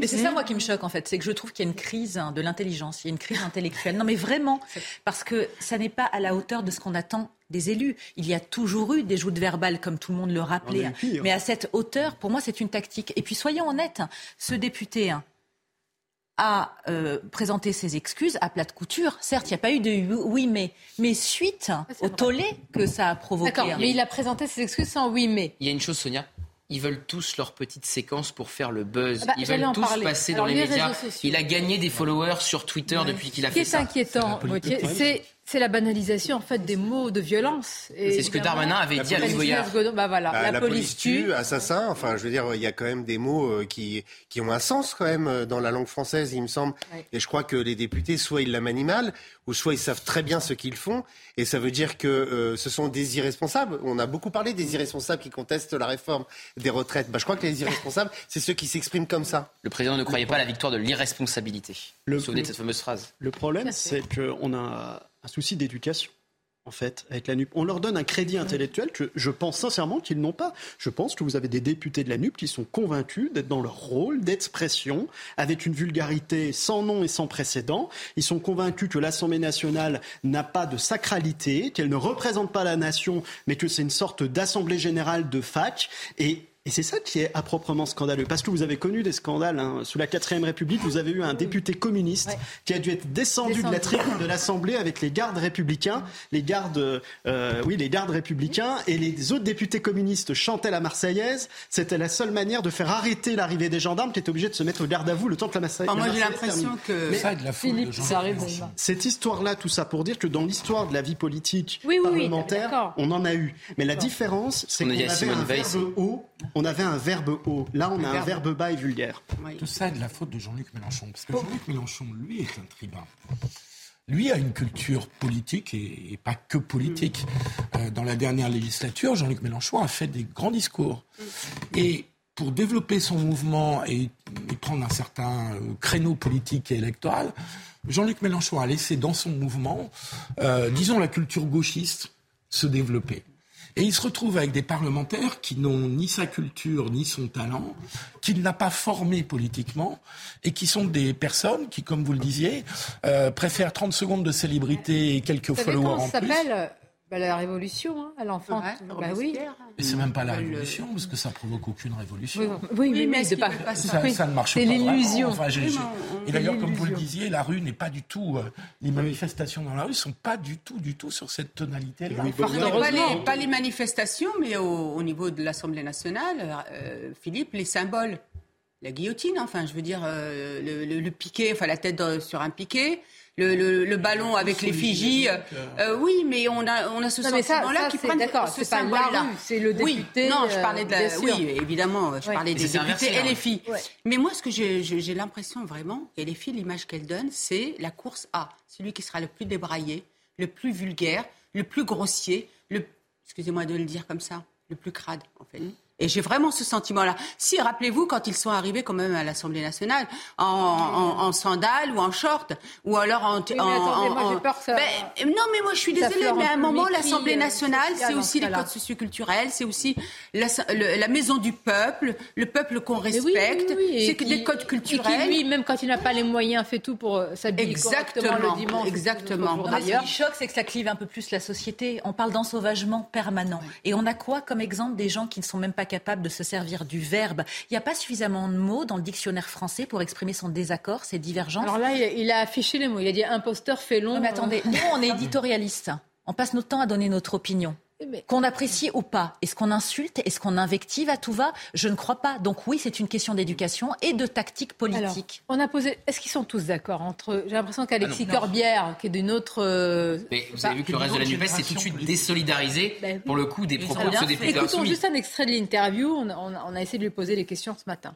Mais c'est ça, moi, qui me choque, en fait. C'est que je trouve qu'il y a une crise hein, de l'intelligence, il y a une crise intellectuelle. Non, mais vraiment, parce que ça n'est pas à la hauteur de ce qu'on attend des élus. Il y a toujours eu des joutes verbales, comme tout le monde le rappelait. Mais à cette hauteur, pour moi, c'est une tactique. Et puis, soyons honnêtes, ce député hein, a euh, présenté ses excuses à plate couture. Certes, il n'y a pas eu de oui, mais, mais suite au tollé que ça a provoqué. D'accord, hein. mais il a présenté ses excuses sans oui, mais. Il y a une chose, Sonia. Ils veulent tous leur petite séquence pour faire le buzz. Ah bah, Ils veulent en tous parler. passer Alors, dans les, les médias. réseaux sociaux. Il a gagné des followers sur Twitter depuis qu'il a Ce qui fait est ça. inquiétant, c'est c'est la banalisation en fait des mots de violence. C'est ce que Darmanin avait dit à la Louis police Boyard. Bah voilà, Bah, la, police tue. assassin. Enfin, je veux dire, il y a quand même des mots euh, qui, qui ont un sens quand même euh, dans la langue française, il me semble. Ouais. Et je crois que les députés, soit ils l'ament mal, ou soit ils savent très bien ce qu'ils font. Et ça veut dire que euh, ce sont des irresponsables. On a beaucoup parlé des irresponsables qui contestent la réforme des retraites. Bah, je crois que les irresponsables, [LAUGHS] c'est ceux qui s'expriment comme ça. Le président ne croyait pas à la victoire de l'irresponsabilité. Vous vous souvenez de cette fameuse phrase? Le problème, c'est qu'on a un souci d'éducation. En fait, avec la NUP. On leur donne un crédit intellectuel que je pense sincèrement qu'ils n'ont pas. Je pense que vous avez des députés de la NUP qui sont convaincus d'être dans leur rôle d'expression, avec une vulgarité sans nom et sans précédent. Ils sont convaincus que l'Assemblée nationale n'a pas de sacralité, qu'elle ne représente pas la nation, mais que c'est une sorte d'Assemblée générale de fac. Et Et c'est ça qui est à proprement scandaleux, parce que vous avez connu des scandales. Hein. Sous la 4 République, vous avez eu un député communiste qui a dû être descendu, de la tribune de l'Assemblée avec les gardes républicains, les gardes, euh, oui, les gardes républicains, et les autres députés communistes chantaient la Marseillaise. C'était la seule manière de faire arrêter l'arrivée des gendarmes qui étaient obligés de se mettre au garde à vous le temps que la Marseillaise. moi, j'ai l'impression que Mais ça de la Philippe, ça arrive. Cette histoire-là, tout ça pour dire que dans l'histoire de la vie politique oui, oui, parlementaire, on en a eu. Mais la différence, c'est qu'on avait un verbe haut on avait un verbe haut. Là, on a un verbe bas et vulgaire. Tout ça est de la faute de Jean-Luc Mélenchon. Parce que Jean-Luc Mélenchon, lui, est un tribun. Lui a une culture politique et, pas que politique. Euh, dans la dernière législature, Jean-Luc Mélenchon a fait des grands discours. Et pour développer son mouvement et, prendre un certain euh, créneau politique et électoral, Jean-Luc Mélenchon a laissé dans son mouvement, euh, disons, la culture gauchiste se développer. Et il se retrouve avec des parlementaires qui n'ont ni sa culture ni son talent, qu'il n'a pas formé politiquement, et qui sont des personnes qui, comme vous le disiez, euh, préfèrent 30 secondes de célébrité et quelques followers en plus. Bah, la révolution, hein, à l'enfant. bah oui. Mais c'est même pas la révolution, parce que ça provoque aucune révolution. Oui, oui, mais, c'est pas, ça, ça, ne marche pas. C'est l'illusion. Enfin, et d'ailleurs, comme vous le disiez, la rue n'est pas du tout. Euh, les manifestations dans la rue sont pas du tout, du tout sur cette tonalité-là. pas, les, pas les manifestations, mais au, niveau de l'Assemblée nationale, euh, Philippe, les symboles. La guillotine, enfin, je veux dire, euh, le, le, piquet, enfin, la tête sur un piquet le, le, ballon avec l'effigie. Euh, oui, mais on a, on a ce sentiment-là qui prend ce symbole-là. C'est le député. Oui, non, je parlais de la, oui, évidemment, je parlais des députés et les filles. Mais moi, ce que j'ai l'impression vraiment, et les filles, l'image qu'elles donnent, c'est la course à celui qui sera le plus débraillé, le plus vulgaire, le plus grossier, le, excusez-moi de le dire comme ça, le plus crade, en fait. Et j'ai vraiment ce sentiment-là. Si, rappelez-vous, quand ils sont arrivés quand même à l'Assemblée nationale, en, en, sandales ou en short, ou alors en... Oui, attendez, moi j'ai peur que ça... Ben, non, mais moi je suis désolée, mais à un moment, l'Assemblée euh, nationale, c'est aussi les codes socioculturels, c'est aussi la, la, maison du peuple, le peuple qu'on respecte, c'est que des codes culturels. Et qui, lui, même quand il n'a pas les moyens, fait tout pour euh, s'habiller correctement le dimanche. Exactement. Ce qui choque, c'est que ça clive un peu plus la société. On parle d'ensauvagement permanent. Et on a quoi comme exemple des gens qui ne sont même pas capable de se servir du verbe. Il n'y a pas suffisamment de mots dans le dictionnaire français pour exprimer son désaccord, ses divergences. Alors là, il a affiché les mots. Il a dit imposteur fait long. mais attendez, nous, on est éditorialiste. On passe notre temps à donner notre opinion. Qu'on apprécie ou pas. Est-ce qu'on insulte Est-ce qu'on invective à tout va? Je ne crois pas. Donc oui, c'est une question d'éducation et de tactique politique. on a posé. Est-ce qu'ils sont tous d'accord entre J'ai l'impression qu'Alexis ah Corbière, qui est d'une autre. Euh, mais vous avez vu que le reste de la Nupes s'est tout de suite désolidarisé ben pour le coup des propos de ce député Écoutons juste un extrait de l'interview. On, on a essayé de lui poser les questions ce matin.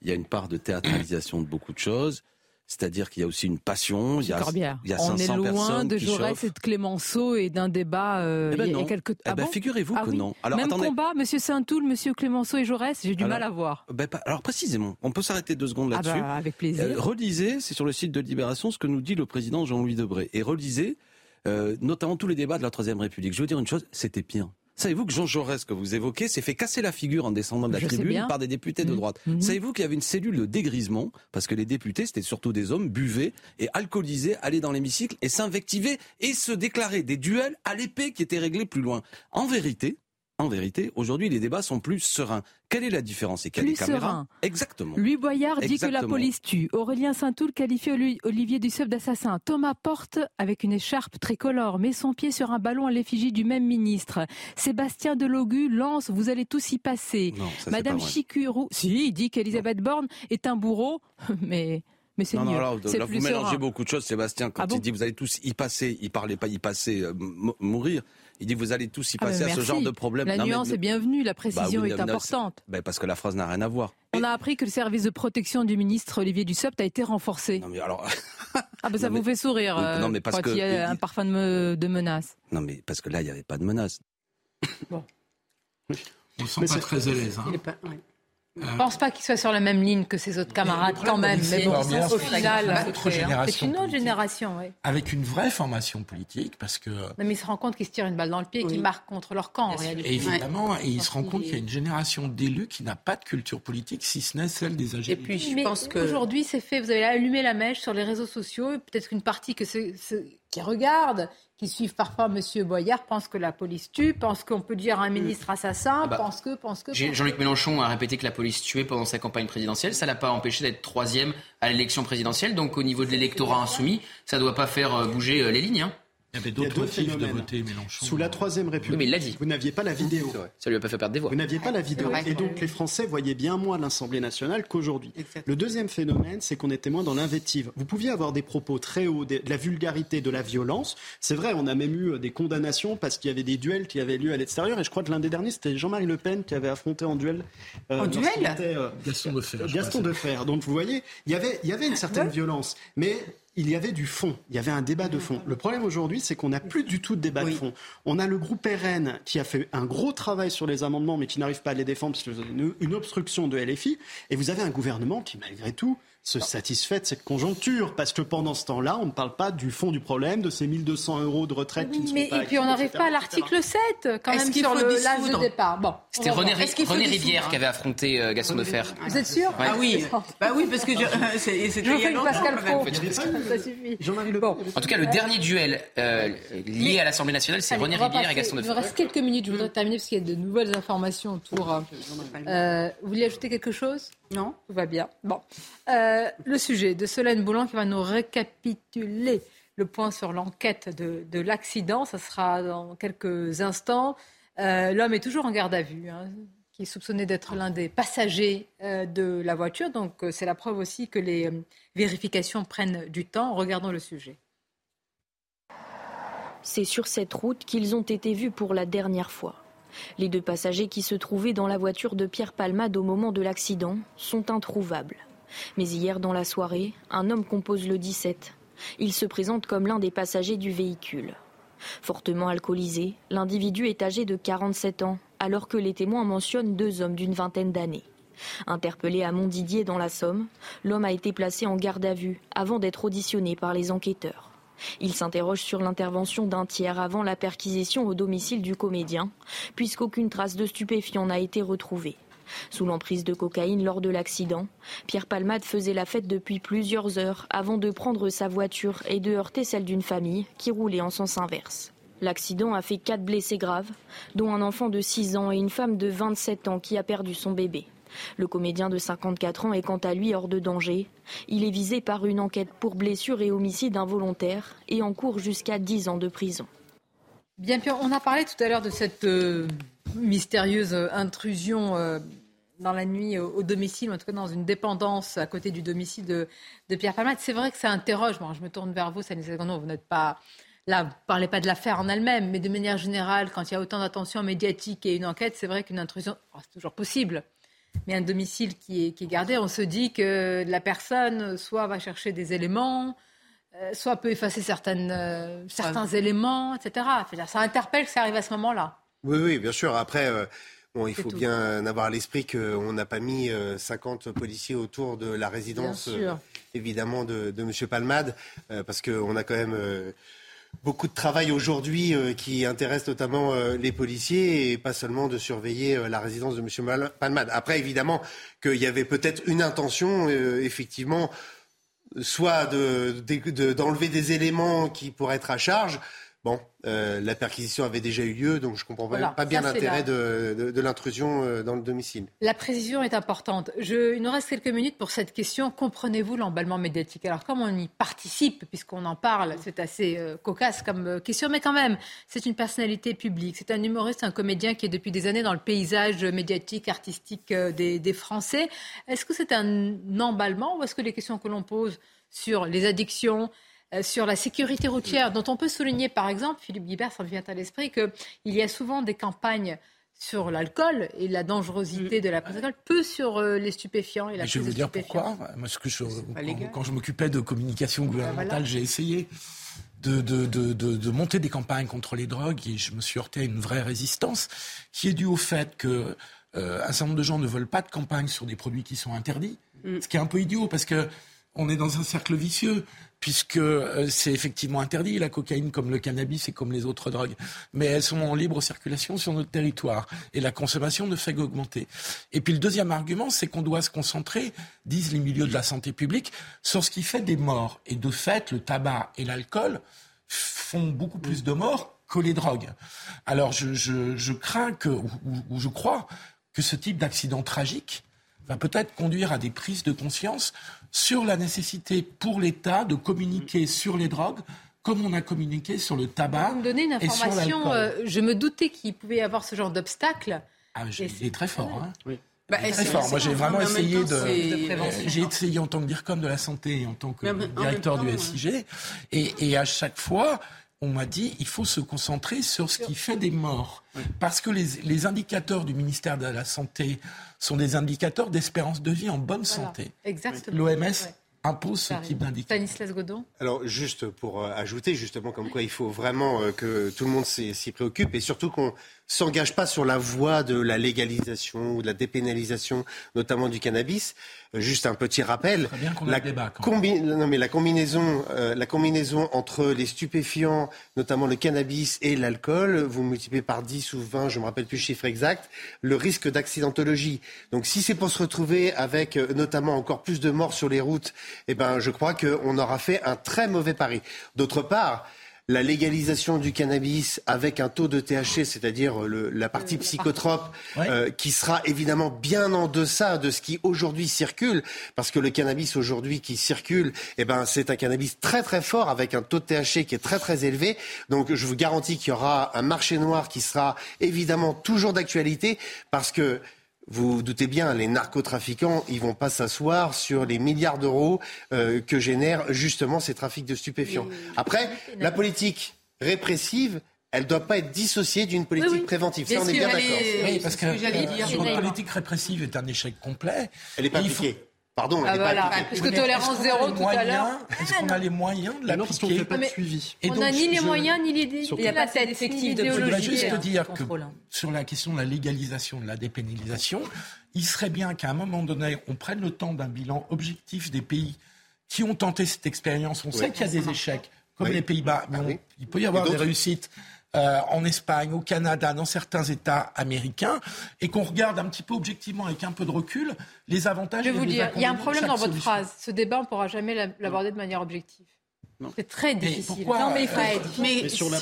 Il y a une part de théâtralisation de beaucoup de choses. C'est-à-dire qu'il y a aussi une passion. Il y a, il y a 500 On est loin de Jaurès et de Clémenceau et d'un débat euh, eh ben il y a quelques eh ben, Figurez-vous ah que non. Alors, Même combat, Monsieur Saint-Toul, Monsieur Clémenceau et Jaurès, j'ai du mal à voir. Ben, alors précisément, on peut s'arrêter deux secondes ah là-dessus. bah, avec plaisir. Euh, relisez, c'est sur le site de Libération, ce que nous dit le président Jean-Louis Debré. Et relisez euh, notamment tous les débats de la Troisième République. Je veux dire une chose, c'était pire. Savez-vous que Jean Jaurès, que vous évoquez, s'est fait casser la figure en descendant de la tribune par des députés de mmh. droite mmh. Savez-vous qu'il y avait une cellule de dégrisement Parce que les députés, c'était surtout des hommes, buvaient et alcoolisaient, allaient dans l'hémicycle et s'invectivaient et se déclaraient des duels à l'épée qui étaient réglés plus loin. En vérité, en vérité, aujourd'hui, les débats sont plus sereins. Quelle est la différence Et plus serein. Exactement. Louis Boyard dit que la police tue. Aurélien Saint-Toul qualifie Olivier Dussopt d'assassin. Thomas Porte, avec une écharpe tricolore, met son pied sur un ballon à l'effigie du même ministre. Sébastien Delogu lance Vous allez tous y passer. Madame Chicurou, si, il dit qu'Elisabeth Borne est un bourreau, [LAUGHS] mais. Mais c'est mieux. Non, là, vous mélangez beaucoup de choses, Sébastien. Quand ah il dit vous allez tous y passer, il parlait pas y passer, euh, mourir. Il dit vous allez tous y ah, passer à ce genre de problème. La nuance est bienvenue, la précision bah est importante. Bah, parce que la phrase n'a rien à voir. On a appris que le service de protection du ministre Olivier Dussopt a été renforcé. Non mais alors. ah ben ça [LAUGHS] vous fait sourire non, mais parce quand il y a un parfum de, menace. Non mais parce que là il n'y avait pas de menace. Bon. On ne sent pas très à l'aise. Hein. Je ne pense pas qu'il soit sur la même ligne que ses autres camarades quand même. Mais bon, au final, c'est une autre génération. Oui. Avec une vraie formation politique, parce que... Non, mais il se rend compte qu'il se tire une balle dans le pied et qu'il marque contre leur camp, en réalité. évidemment, et il se rend compte qu'il y a une génération d'élus qui n'a pas de culture politique, si ce n'est celle des âgés. Et puis, je pense que... Aujourd'hui, c'est fait, vous avez allumé la mèche sur les réseaux sociaux, peut-être qu'une partie que qui regardent, qui suivent parfois M. Boyard, pensent que la police tue, pensent qu'on peut dire un ministre assassin, Ah bah, pensent que, pensent que. Jean-Luc Mélenchon a répété que la police tuait pendant sa campagne présidentielle. Ça l'a pas empêché d'être troisième à l'élection présidentielle. Donc au niveau de l'électorat insoumis, ça ne doit pas faire euh, bouger euh, les lignes. hein. Il y avait Il y a d'autres deux motifs de phénomènes. voter Mélenchon. Sous la Troisième République, mais il l'a dit. vous n'aviez pas la vidéo. Ça lui a pas fait perdre des voix. Vous n'aviez pas la vidéo. Et donc les Français voyaient bien moins l'Assemblée nationale qu'aujourd'hui. Le deuxième phénomène, c'est qu'on était moins dans l'invective. Vous pouviez avoir des propos très hauts, de la vulgarité, de la violence. C'est vrai, on a même eu euh, des condamnations parce qu'il y avait des duels qui avaient lieu à l'extérieur. Et je crois que l'un des derniers, c'était Jean-Marie Le Pen qui avait affronté en duel. En lorsqu'il duel était, euh, Gaston de Fer. je Gaston crois, de Fer. Donc vous voyez, il y avait, il y avait une certaine violence, mais il y avait du fond, il y avait un débat de fond. Le problème aujourd'hui, c'est qu'on n'a plus du tout de débat de fond. On a le groupe RN qui a fait un gros travail sur les amendements, mais qui n'arrive pas à les défendre parce que c'est une, une obstruction de LFI. Et vous avez un gouvernement qui, malgré tout, se satisfait de cette conjoncture, parce que pendant ce temps-là, on ne parle pas du fond du problème, de ces 1200 euros de retraite qui ne sont Mais, pas et puis on n'arrive pas à l'article 7, quand même, qu'il sur faut le- l'âge de départ. Bon, C'était René, Rivière qui avait affronté euh, Gaston de Fer. Vous êtes sûr Ah oui, [LAUGHS] bah oui, parce que je, c'est, [LAUGHS] c'était Je il y a fais longtemps, Pascal quand même. Pro. Ça suffit. Bon. En tout cas, le dernier duel euh, lié à l'Assemblée nationale, c'est René Rivière et Gaston de Il nous reste quelques minutes. Je voudrais terminer parce qu'il y a de nouvelles informations autour. euh, euh, vous voulez ajouter quelque chose? Non? Tout va bien. Bon. Euh, le sujet de Solène Boulan qui va nous récapituler le point sur l'enquête de, de l'accident. Ça sera dans quelques instants. Euh, L'homme est toujours en garde à vue. hein, qui est soupçonné d'être l'un des passagers euh, de la voiture. Donc euh, c'est la preuve aussi que les euh, vérifications prennent du temps. Regardons le sujet. C'est sur cette route qu'ils ont été vus pour la dernière fois. Les deux passagers qui se trouvaient dans la voiture de Pierre Palmade au moment de l'accident sont introuvables. Mais hier, dans la soirée, un homme compose le 17. Il se présente comme l'un des passagers du véhicule. Fortement alcoolisé, l'individu est âgé de 47 ans, alors que les témoins mentionnent deux hommes d'une vingtaine d'années. Interpellé à Montdidier dans la Somme, l'homme a été placé en garde à vue avant d'être auditionné par les enquêteurs. Il s'interroge sur l'intervention d'un tiers avant la perquisition au domicile du comédien, puisqu'aucune trace de stupéfiant n'a été retrouvée. Sous l'emprise de cocaïne lors de l'accident, Pierre Palmade faisait la fête depuis plusieurs heures avant de prendre sa voiture et de heurter celle d'une famille qui roulait en sens inverse. L'accident a fait quatre blessés graves, dont un enfant de 6 ans et une femme de 27 ans qui a perdu son bébé. Le comédien de 54 ans est quant à lui hors de danger. Il est visé par une enquête pour blessure et homicide involontaire et en cours jusqu'à 10 ans de prison. Bien, Pierre, on a parlé tout à l'heure de cette euh, mystérieuse euh, intrusion euh, dans la nuit au, domicile, ou en tout cas dans une dépendance à côté du domicile de, Pierre Palmade. C'est vrai que ça interroge. Bon, je me tourne vers vous, Sanis Secondo, vous n'êtes pas là, vous ne parlez pas de l'affaire en elle-même, mais de manière générale, quand il y a autant d'attention médiatique et une enquête, c'est vrai qu'une intrusion, oh, c'est toujours possible. Mais un domicile qui est, qui est gardé, on se dit que la personne soit va chercher des éléments, euh, soit peut effacer certaines, euh, certains éléments, etc. Ça interpelle que ça arrive à ce moment-là. Oui, oui, bien sûr. Après, euh, bon, il faut tout. bien avoir à l'esprit qu'on n'a pas mis euh, 50 policiers autour de la résidence, évidemment, de, de M. Palmade, euh, parce qu'on a quand même euh, beaucoup de travail aujourd'hui euh, qui intéresse notamment euh, les policiers et pas seulement de surveiller euh, la résidence de M. Palmade. Après, évidemment, qu'il y avait peut-être une intention, effectivement, soit de- de- de- d'enlever des éléments qui pourraient être à charge. Bon, euh, la perquisition avait déjà eu lieu, donc je comprends pas- Voilà, pas bien l'intérêt de, de- de l'intrusion euh, dans le domicile. La précision est importante. Je, il nous reste quelques minutes pour cette question. Comprenez-vous l'emballement médiatique? Alors, comme on y participe, puisqu'on en parle, c'est assez euh, cocasse comme question, mais quand même, c'est une personnalité publique. C'est un humoriste, un comédien qui est depuis des années dans le paysage médiatique, artistique euh, des, des Français. Est-ce que c'est un emballement ou est-ce que les questions que l'on pose sur les addictions, sur la sécurité routière, dont on peut souligner par exemple, Philippe Guibert, ça me vient à l'esprit, qu'il y a souvent des campagnes sur l'alcool et la dangerosité de la prise d'alcool, peu sur euh, les stupéfiants et la je vais vous dire pourquoi. Moi, ce que je, quand, quand je m'occupais de communication gouvernementale, voilà. j'ai essayé de, de, de, de, monter des campagnes contre les drogues et je me suis heurté à une vraie résistance qui est due au fait que euh, un certain nombre de gens ne veulent pas de campagne sur des produits qui sont interdits, ce qui est un peu idiot parce que on est dans un cercle vicieux puisque euh, c'est effectivement interdit la cocaïne comme le cannabis et comme les autres drogues, mais elles sont en libre circulation sur notre territoire et la consommation ne fait qu'augmenter. Et puis le deuxième argument, c'est qu'on doit se concentrer, disent les milieux de la santé publique, sur ce qui fait des morts. Et de fait, le tabac et l'alcool font beaucoup plus de morts que les drogues. Alors je, crains que, ou, je crois que ce type d'accident tragique va peut-être conduire à des prises de conscience sur la nécessité pour l'État de communiquer sur les drogues comme on a communiqué sur le tabac. Vous me donnez une information, euh, je me doutais qu'il pouvait y avoir ce genre d'obstacle. Ah, il est très fort. Hein. Oui. Bah, très fort. Moi, j'ai vraiment essayé de. j'ai essayé en tant que DIRCOM de la santé, en tant que directeur du SIG, et, et à chaque fois, on m'a dit il faut se concentrer sur ce qui fait des morts. Parce que les, les, indicateurs du ministère de la Santé sont des indicateurs d'espérance de vie en bonne santé. Exactement. L'OMS impose ce type d'indicateurs. Stanislas Godon Alors, juste pour euh, ajouter, justement, comme quoi il faut vraiment euh, que tout le monde s'y préoccupe et surtout qu'on s'engage pas sur la voie de la légalisation ou de la dépénalisation, notamment du cannabis. Juste un petit rappel. la, non, mais la combinaison, euh, la combinaison entre les stupéfiants, notamment le cannabis et l'alcool, vous multipliez par 10 ou 20, je me rappelle plus le chiffre exact, le risque d'accidentologie. Donc si c'est pour se retrouver avec euh, notamment encore plus de morts sur les routes, eh ben je crois qu'on aura fait un très mauvais pari. D'autre part, la légalisation du cannabis avec un taux de THC, c'est-à-dire la partie psychotrope, euh, qui sera évidemment bien en deçà de ce qui aujourd'hui circule, parce que le cannabis aujourd'hui qui circule, eh ben, c'est un cannabis très très fort avec un taux de THC qui est très très élevé. Donc je vous garantis qu'il y aura un marché noir qui sera évidemment toujours d'actualité, parce que vous, vous doutez bien, les narcotrafiquants, ils vont pas s'asseoir sur les milliards d'euros euh, que génèrent justement ces trafics de stupéfiants. Après, la politique répressive, elle ne doit pas être dissociée d'une politique préventive. Ça, on est bien d'accord. Oui, parce que, notre politique répressive est un échec complet. Elle n'est pas appliquée. Pardon, ah voilà. Parce que tolérance zéro tout à l'heure. Est-ce qu'on a les moyens de l'appliquer On ne fait pas de suivi. on n'a ni les moyens ni les Il n'y a pas cette effective de Je voudrais juste dire que sur la question de la légalisation, de la dépénalisation, il serait bien qu'à un moment donné, on prenne le temps d'un bilan objectif des pays qui ont tenté cette expérience. On sait qu'il y a des échecs, comme les Pays-Bas, mais ah il peut y avoir des réussites. Euh, en Espagne, au Canada, dans certains États américains, et qu'on regarde un petit peu objectivement avec un peu de recul les avantages. Je vais vous dire, il y a un problème dans votre phrase. Ce débat, on ne pourra jamais l'aborder de manière objective. C'est très difficile. non, mais il faut être. Mais, si, on, la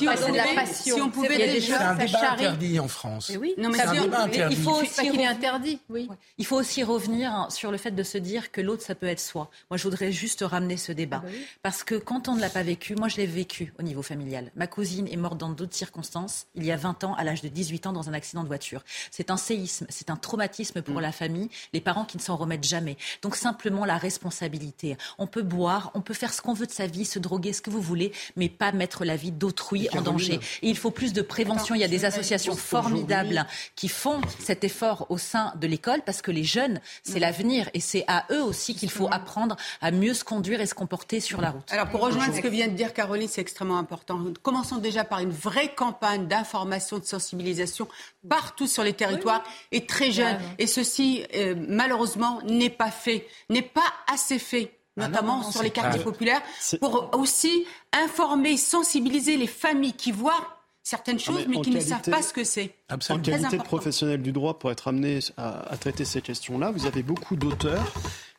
passion, si on pouvait déjà c'est un débat interdit en France. oui, non, mais c'est un débat interdit. Il faut aussi qu'il est interdit. Oui. Il faut aussi revenir sur le fait de se dire que l'autre, ça peut être soi. Moi, je voudrais juste ramener ce débat. Ah bah Parce que quand on ne l'a pas vécu, moi, je l'ai vécu au niveau familial. Ma cousine est morte dans d'autres circonstances, il y a 20 ans, à l'âge de 18 ans, dans un accident de voiture. C'est un séisme, c'est un traumatisme pour mm. la famille, les parents qui ne s'en remettent jamais. Donc, simplement la responsabilité. On peut boire, on peut faire ce qu'on veut de sa vie, se droguer, ce que vous voulez mais pas mettre la vie d'autrui en danger. Et il faut plus de prévention. il y a des associations formidables qui font cet effort au sein de l'école parce que les jeunes, c'est mm. l'avenir et c'est à eux aussi qu'il faut apprendre à mieux se conduire et se comporter sur la route. Alors pour rejoindre ce que vient de dire Caroline, c'est extrêmement important. Commençons déjà par une vraie campagne d'information, de sensibilisation partout sur les territoires et très jeunes. Et ceci, euh, malheureusement, n'est pas fait, n'est pas assez fait. Ah notamment sur les quartiers populaires, pour aussi informer, sensibiliser les familles qui voient certaines ah, choses, mais, qui ne savent pas ce que c'est. En qualité de professionnel du droit, pour être amené à, traiter ces questions-là, vous avez beaucoup d'auteurs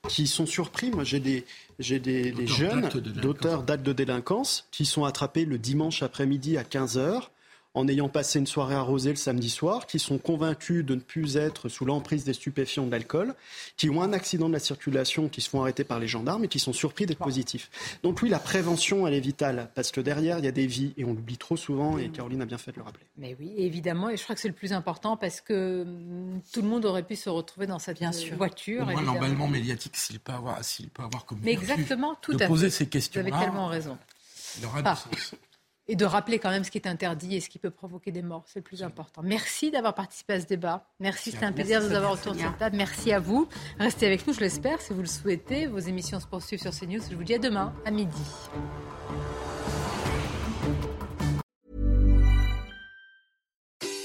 qui sont surpris. Moi, j'ai des, j'ai des, des jeunes d'auteurs d'actes de délinquance qui sont attrapés le dimanche après-midi à 15 heures en ayant passé une soirée arrosée le samedi soir, qui sont convaincus de ne plus être sous l'emprise des stupéfiants de l'alcool, qui ont un accident de la circulation, qui se font arrêter par les gendarmes et qui sont surpris d'être positifs. Donc oui, la prévention, elle est vitale, parce que derrière, il y a des vies, et on l'oublie trop souvent, et Caroline a bien fait de le rappeler. Mais oui, évidemment, et je crois que c'est le plus important, parce que hum, tout le monde aurait pu se retrouver dans cette bien sûr. voiture. Au moins l'emballement médiatique, s'il peut avoir, s'il peut avoir comme Mais exactement, tout de à poser ces questions Vous avez tellement raison. Il aura ah. du sens et de rappeler quand même ce qui est interdit et ce qui peut provoquer des morts. C'est le plus important. Merci d'avoir participé à ce débat. Merci, c'était un plaisir de vous avoir autour de cette table. Merci à vous. Restez avec nous, je l'espère, si vous le souhaitez. Vos émissions se poursuivent sur CNews. Je vous dis à demain, à midi.